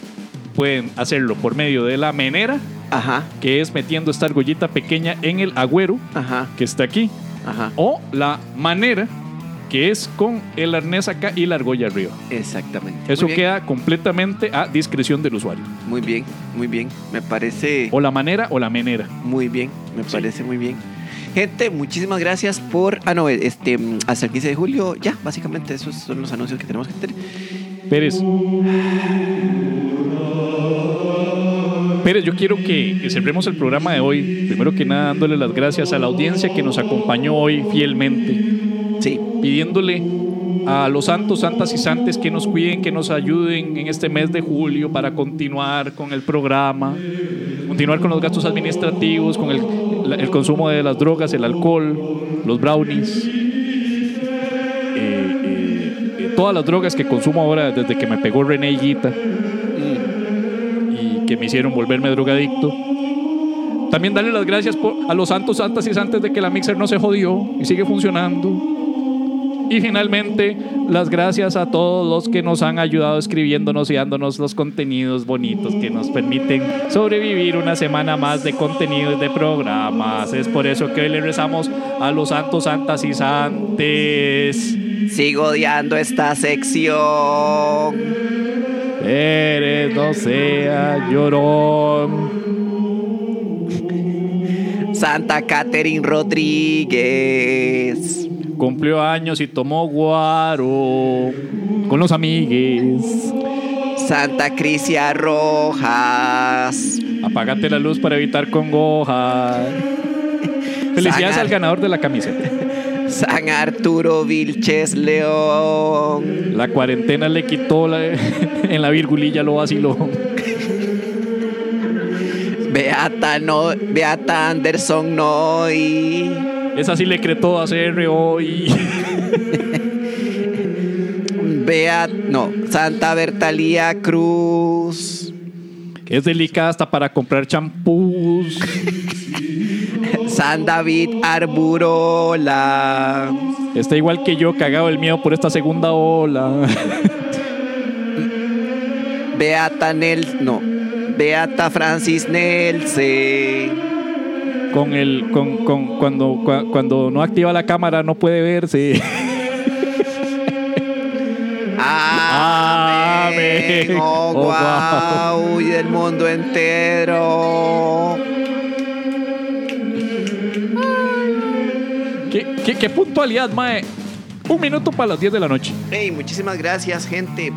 Pueden hacerlo por medio de la menera, ajá, que es metiendo esta argollita pequeña en el agüero ajá, que está aquí, ajá. o la manera, que es con el arnés acá y la argolla arriba. Exactamente. Eso queda completamente a discreción del usuario. Muy bien, muy bien. Me parece... O la manera o la menera. Muy bien, me Sí. parece muy bien. Gente, muchísimas gracias por. Ah, no, este, hasta el 15 de julio. Ya, básicamente, esos son los anuncios que tenemos que tener. Pérez. Pérez, yo quiero que, que cerremos el programa de hoy. Primero que nada, dándole las gracias a la audiencia que nos acompañó hoy fielmente, Sí, pidiéndole a los santos, santas y santes que nos cuiden, que nos ayuden en este mes de julio para continuar con el programa, continuar con los gastos administrativos, con el, el consumo de las drogas, el alcohol, los brownies. eh, eh, eh, todas las drogas que consumo ahora desde que me pegó René Higuita y que me hicieron volverme drogadicto. También darle las gracias por- a los santos, santas y santes de que la mixer no se jodió y sigue funcionando. Y finalmente, las gracias a todos los que nos han ayudado escribiéndonos y dándonos los contenidos bonitos que nos permiten sobrevivir una semana más de contenidos de programas. Es por eso que hoy le rezamos a los santos, santas y santes. Sigo odiando esta sección. Eres, no sea llorón. Santa Catherine Rodríguez. Cumplió años y tomó guaro con los amigues. Santa Crisia Rojas. Apágate la luz para evitar congoja. Felicidades al ganador de la camiseta. San Arturo Vilches León. La cuarentena le quitó la- en la virgulilla lo vaciló. Beata, no, Beata Anderson Noy. Esa sí le cretó a CR hoy. Beat, no, Santa Bertalía Cruz. Es delicada hasta para comprar champús. San David Arburola. Está igual que yo, cagado el miedo por esta segunda ola. Beata Nel, no, Beata Francis Nelce. Con el, con, con- cuando, cua- cuando no activa la cámara no puede verse. Amén. Amén. Oh, Oh, wow. Y del mundo entero. ¿Qué, qué, qué puntualidad, Mae? Un minuto para las 10 de la noche. Hey, muchísimas gracias, gente.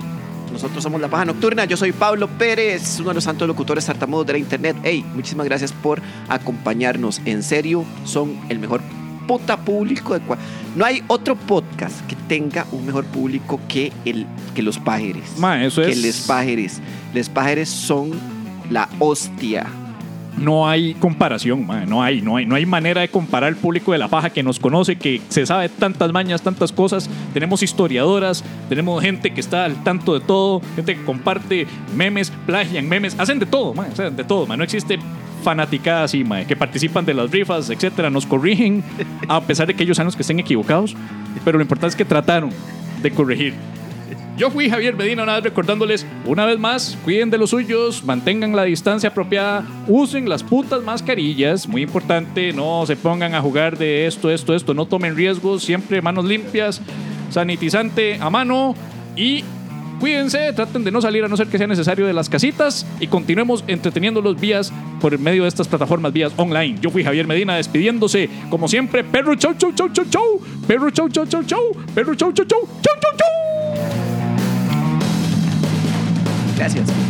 Nosotros somos La Paja Nocturna. Yo soy Pablo Pérez, uno de los santos locutores tartamudos de la internet. Hey, muchísimas gracias por acompañarnos. En serio, son el mejor puta público de cua- No hay otro podcast que tenga un mejor público que el que los pájaros. Ma, eso que es- les pájaros. Les pájaros son la hostia. No hay comparación, no hay, no hay, no hay manera de comparar el público de la paja que nos conoce, que se sabe tantas mañas, tantas cosas. Tenemos historiadoras, tenemos gente que está al tanto de todo, gente que comparte memes, plagian memes, hacen de todo, sea, de todo, no existe fanaticada así, que participan de las rifas, etcétera, nos corrigen, a pesar de que ellos sean que estén equivocados, pero lo importante es que trataron de corregir. Yo fui Javier Medina, una vez recordándoles una vez más, cuiden de los suyos, mantengan la distancia apropiada, usen las putas mascarillas, muy importante, no se pongan a jugar de esto, esto, esto, no tomen riesgos, siempre manos limpias, sanitizante a mano y cuídense, traten de no salir a no ser que sea necesario de las casitas y continuemos entreteniéndolos vías por medio de estas plataformas vías online. Yo fui Javier Medina despidiéndose, como siempre, perro chau chau chau chau chau, perro chau chau chau chau, perro chau chau chau chau chau chau. Gracias.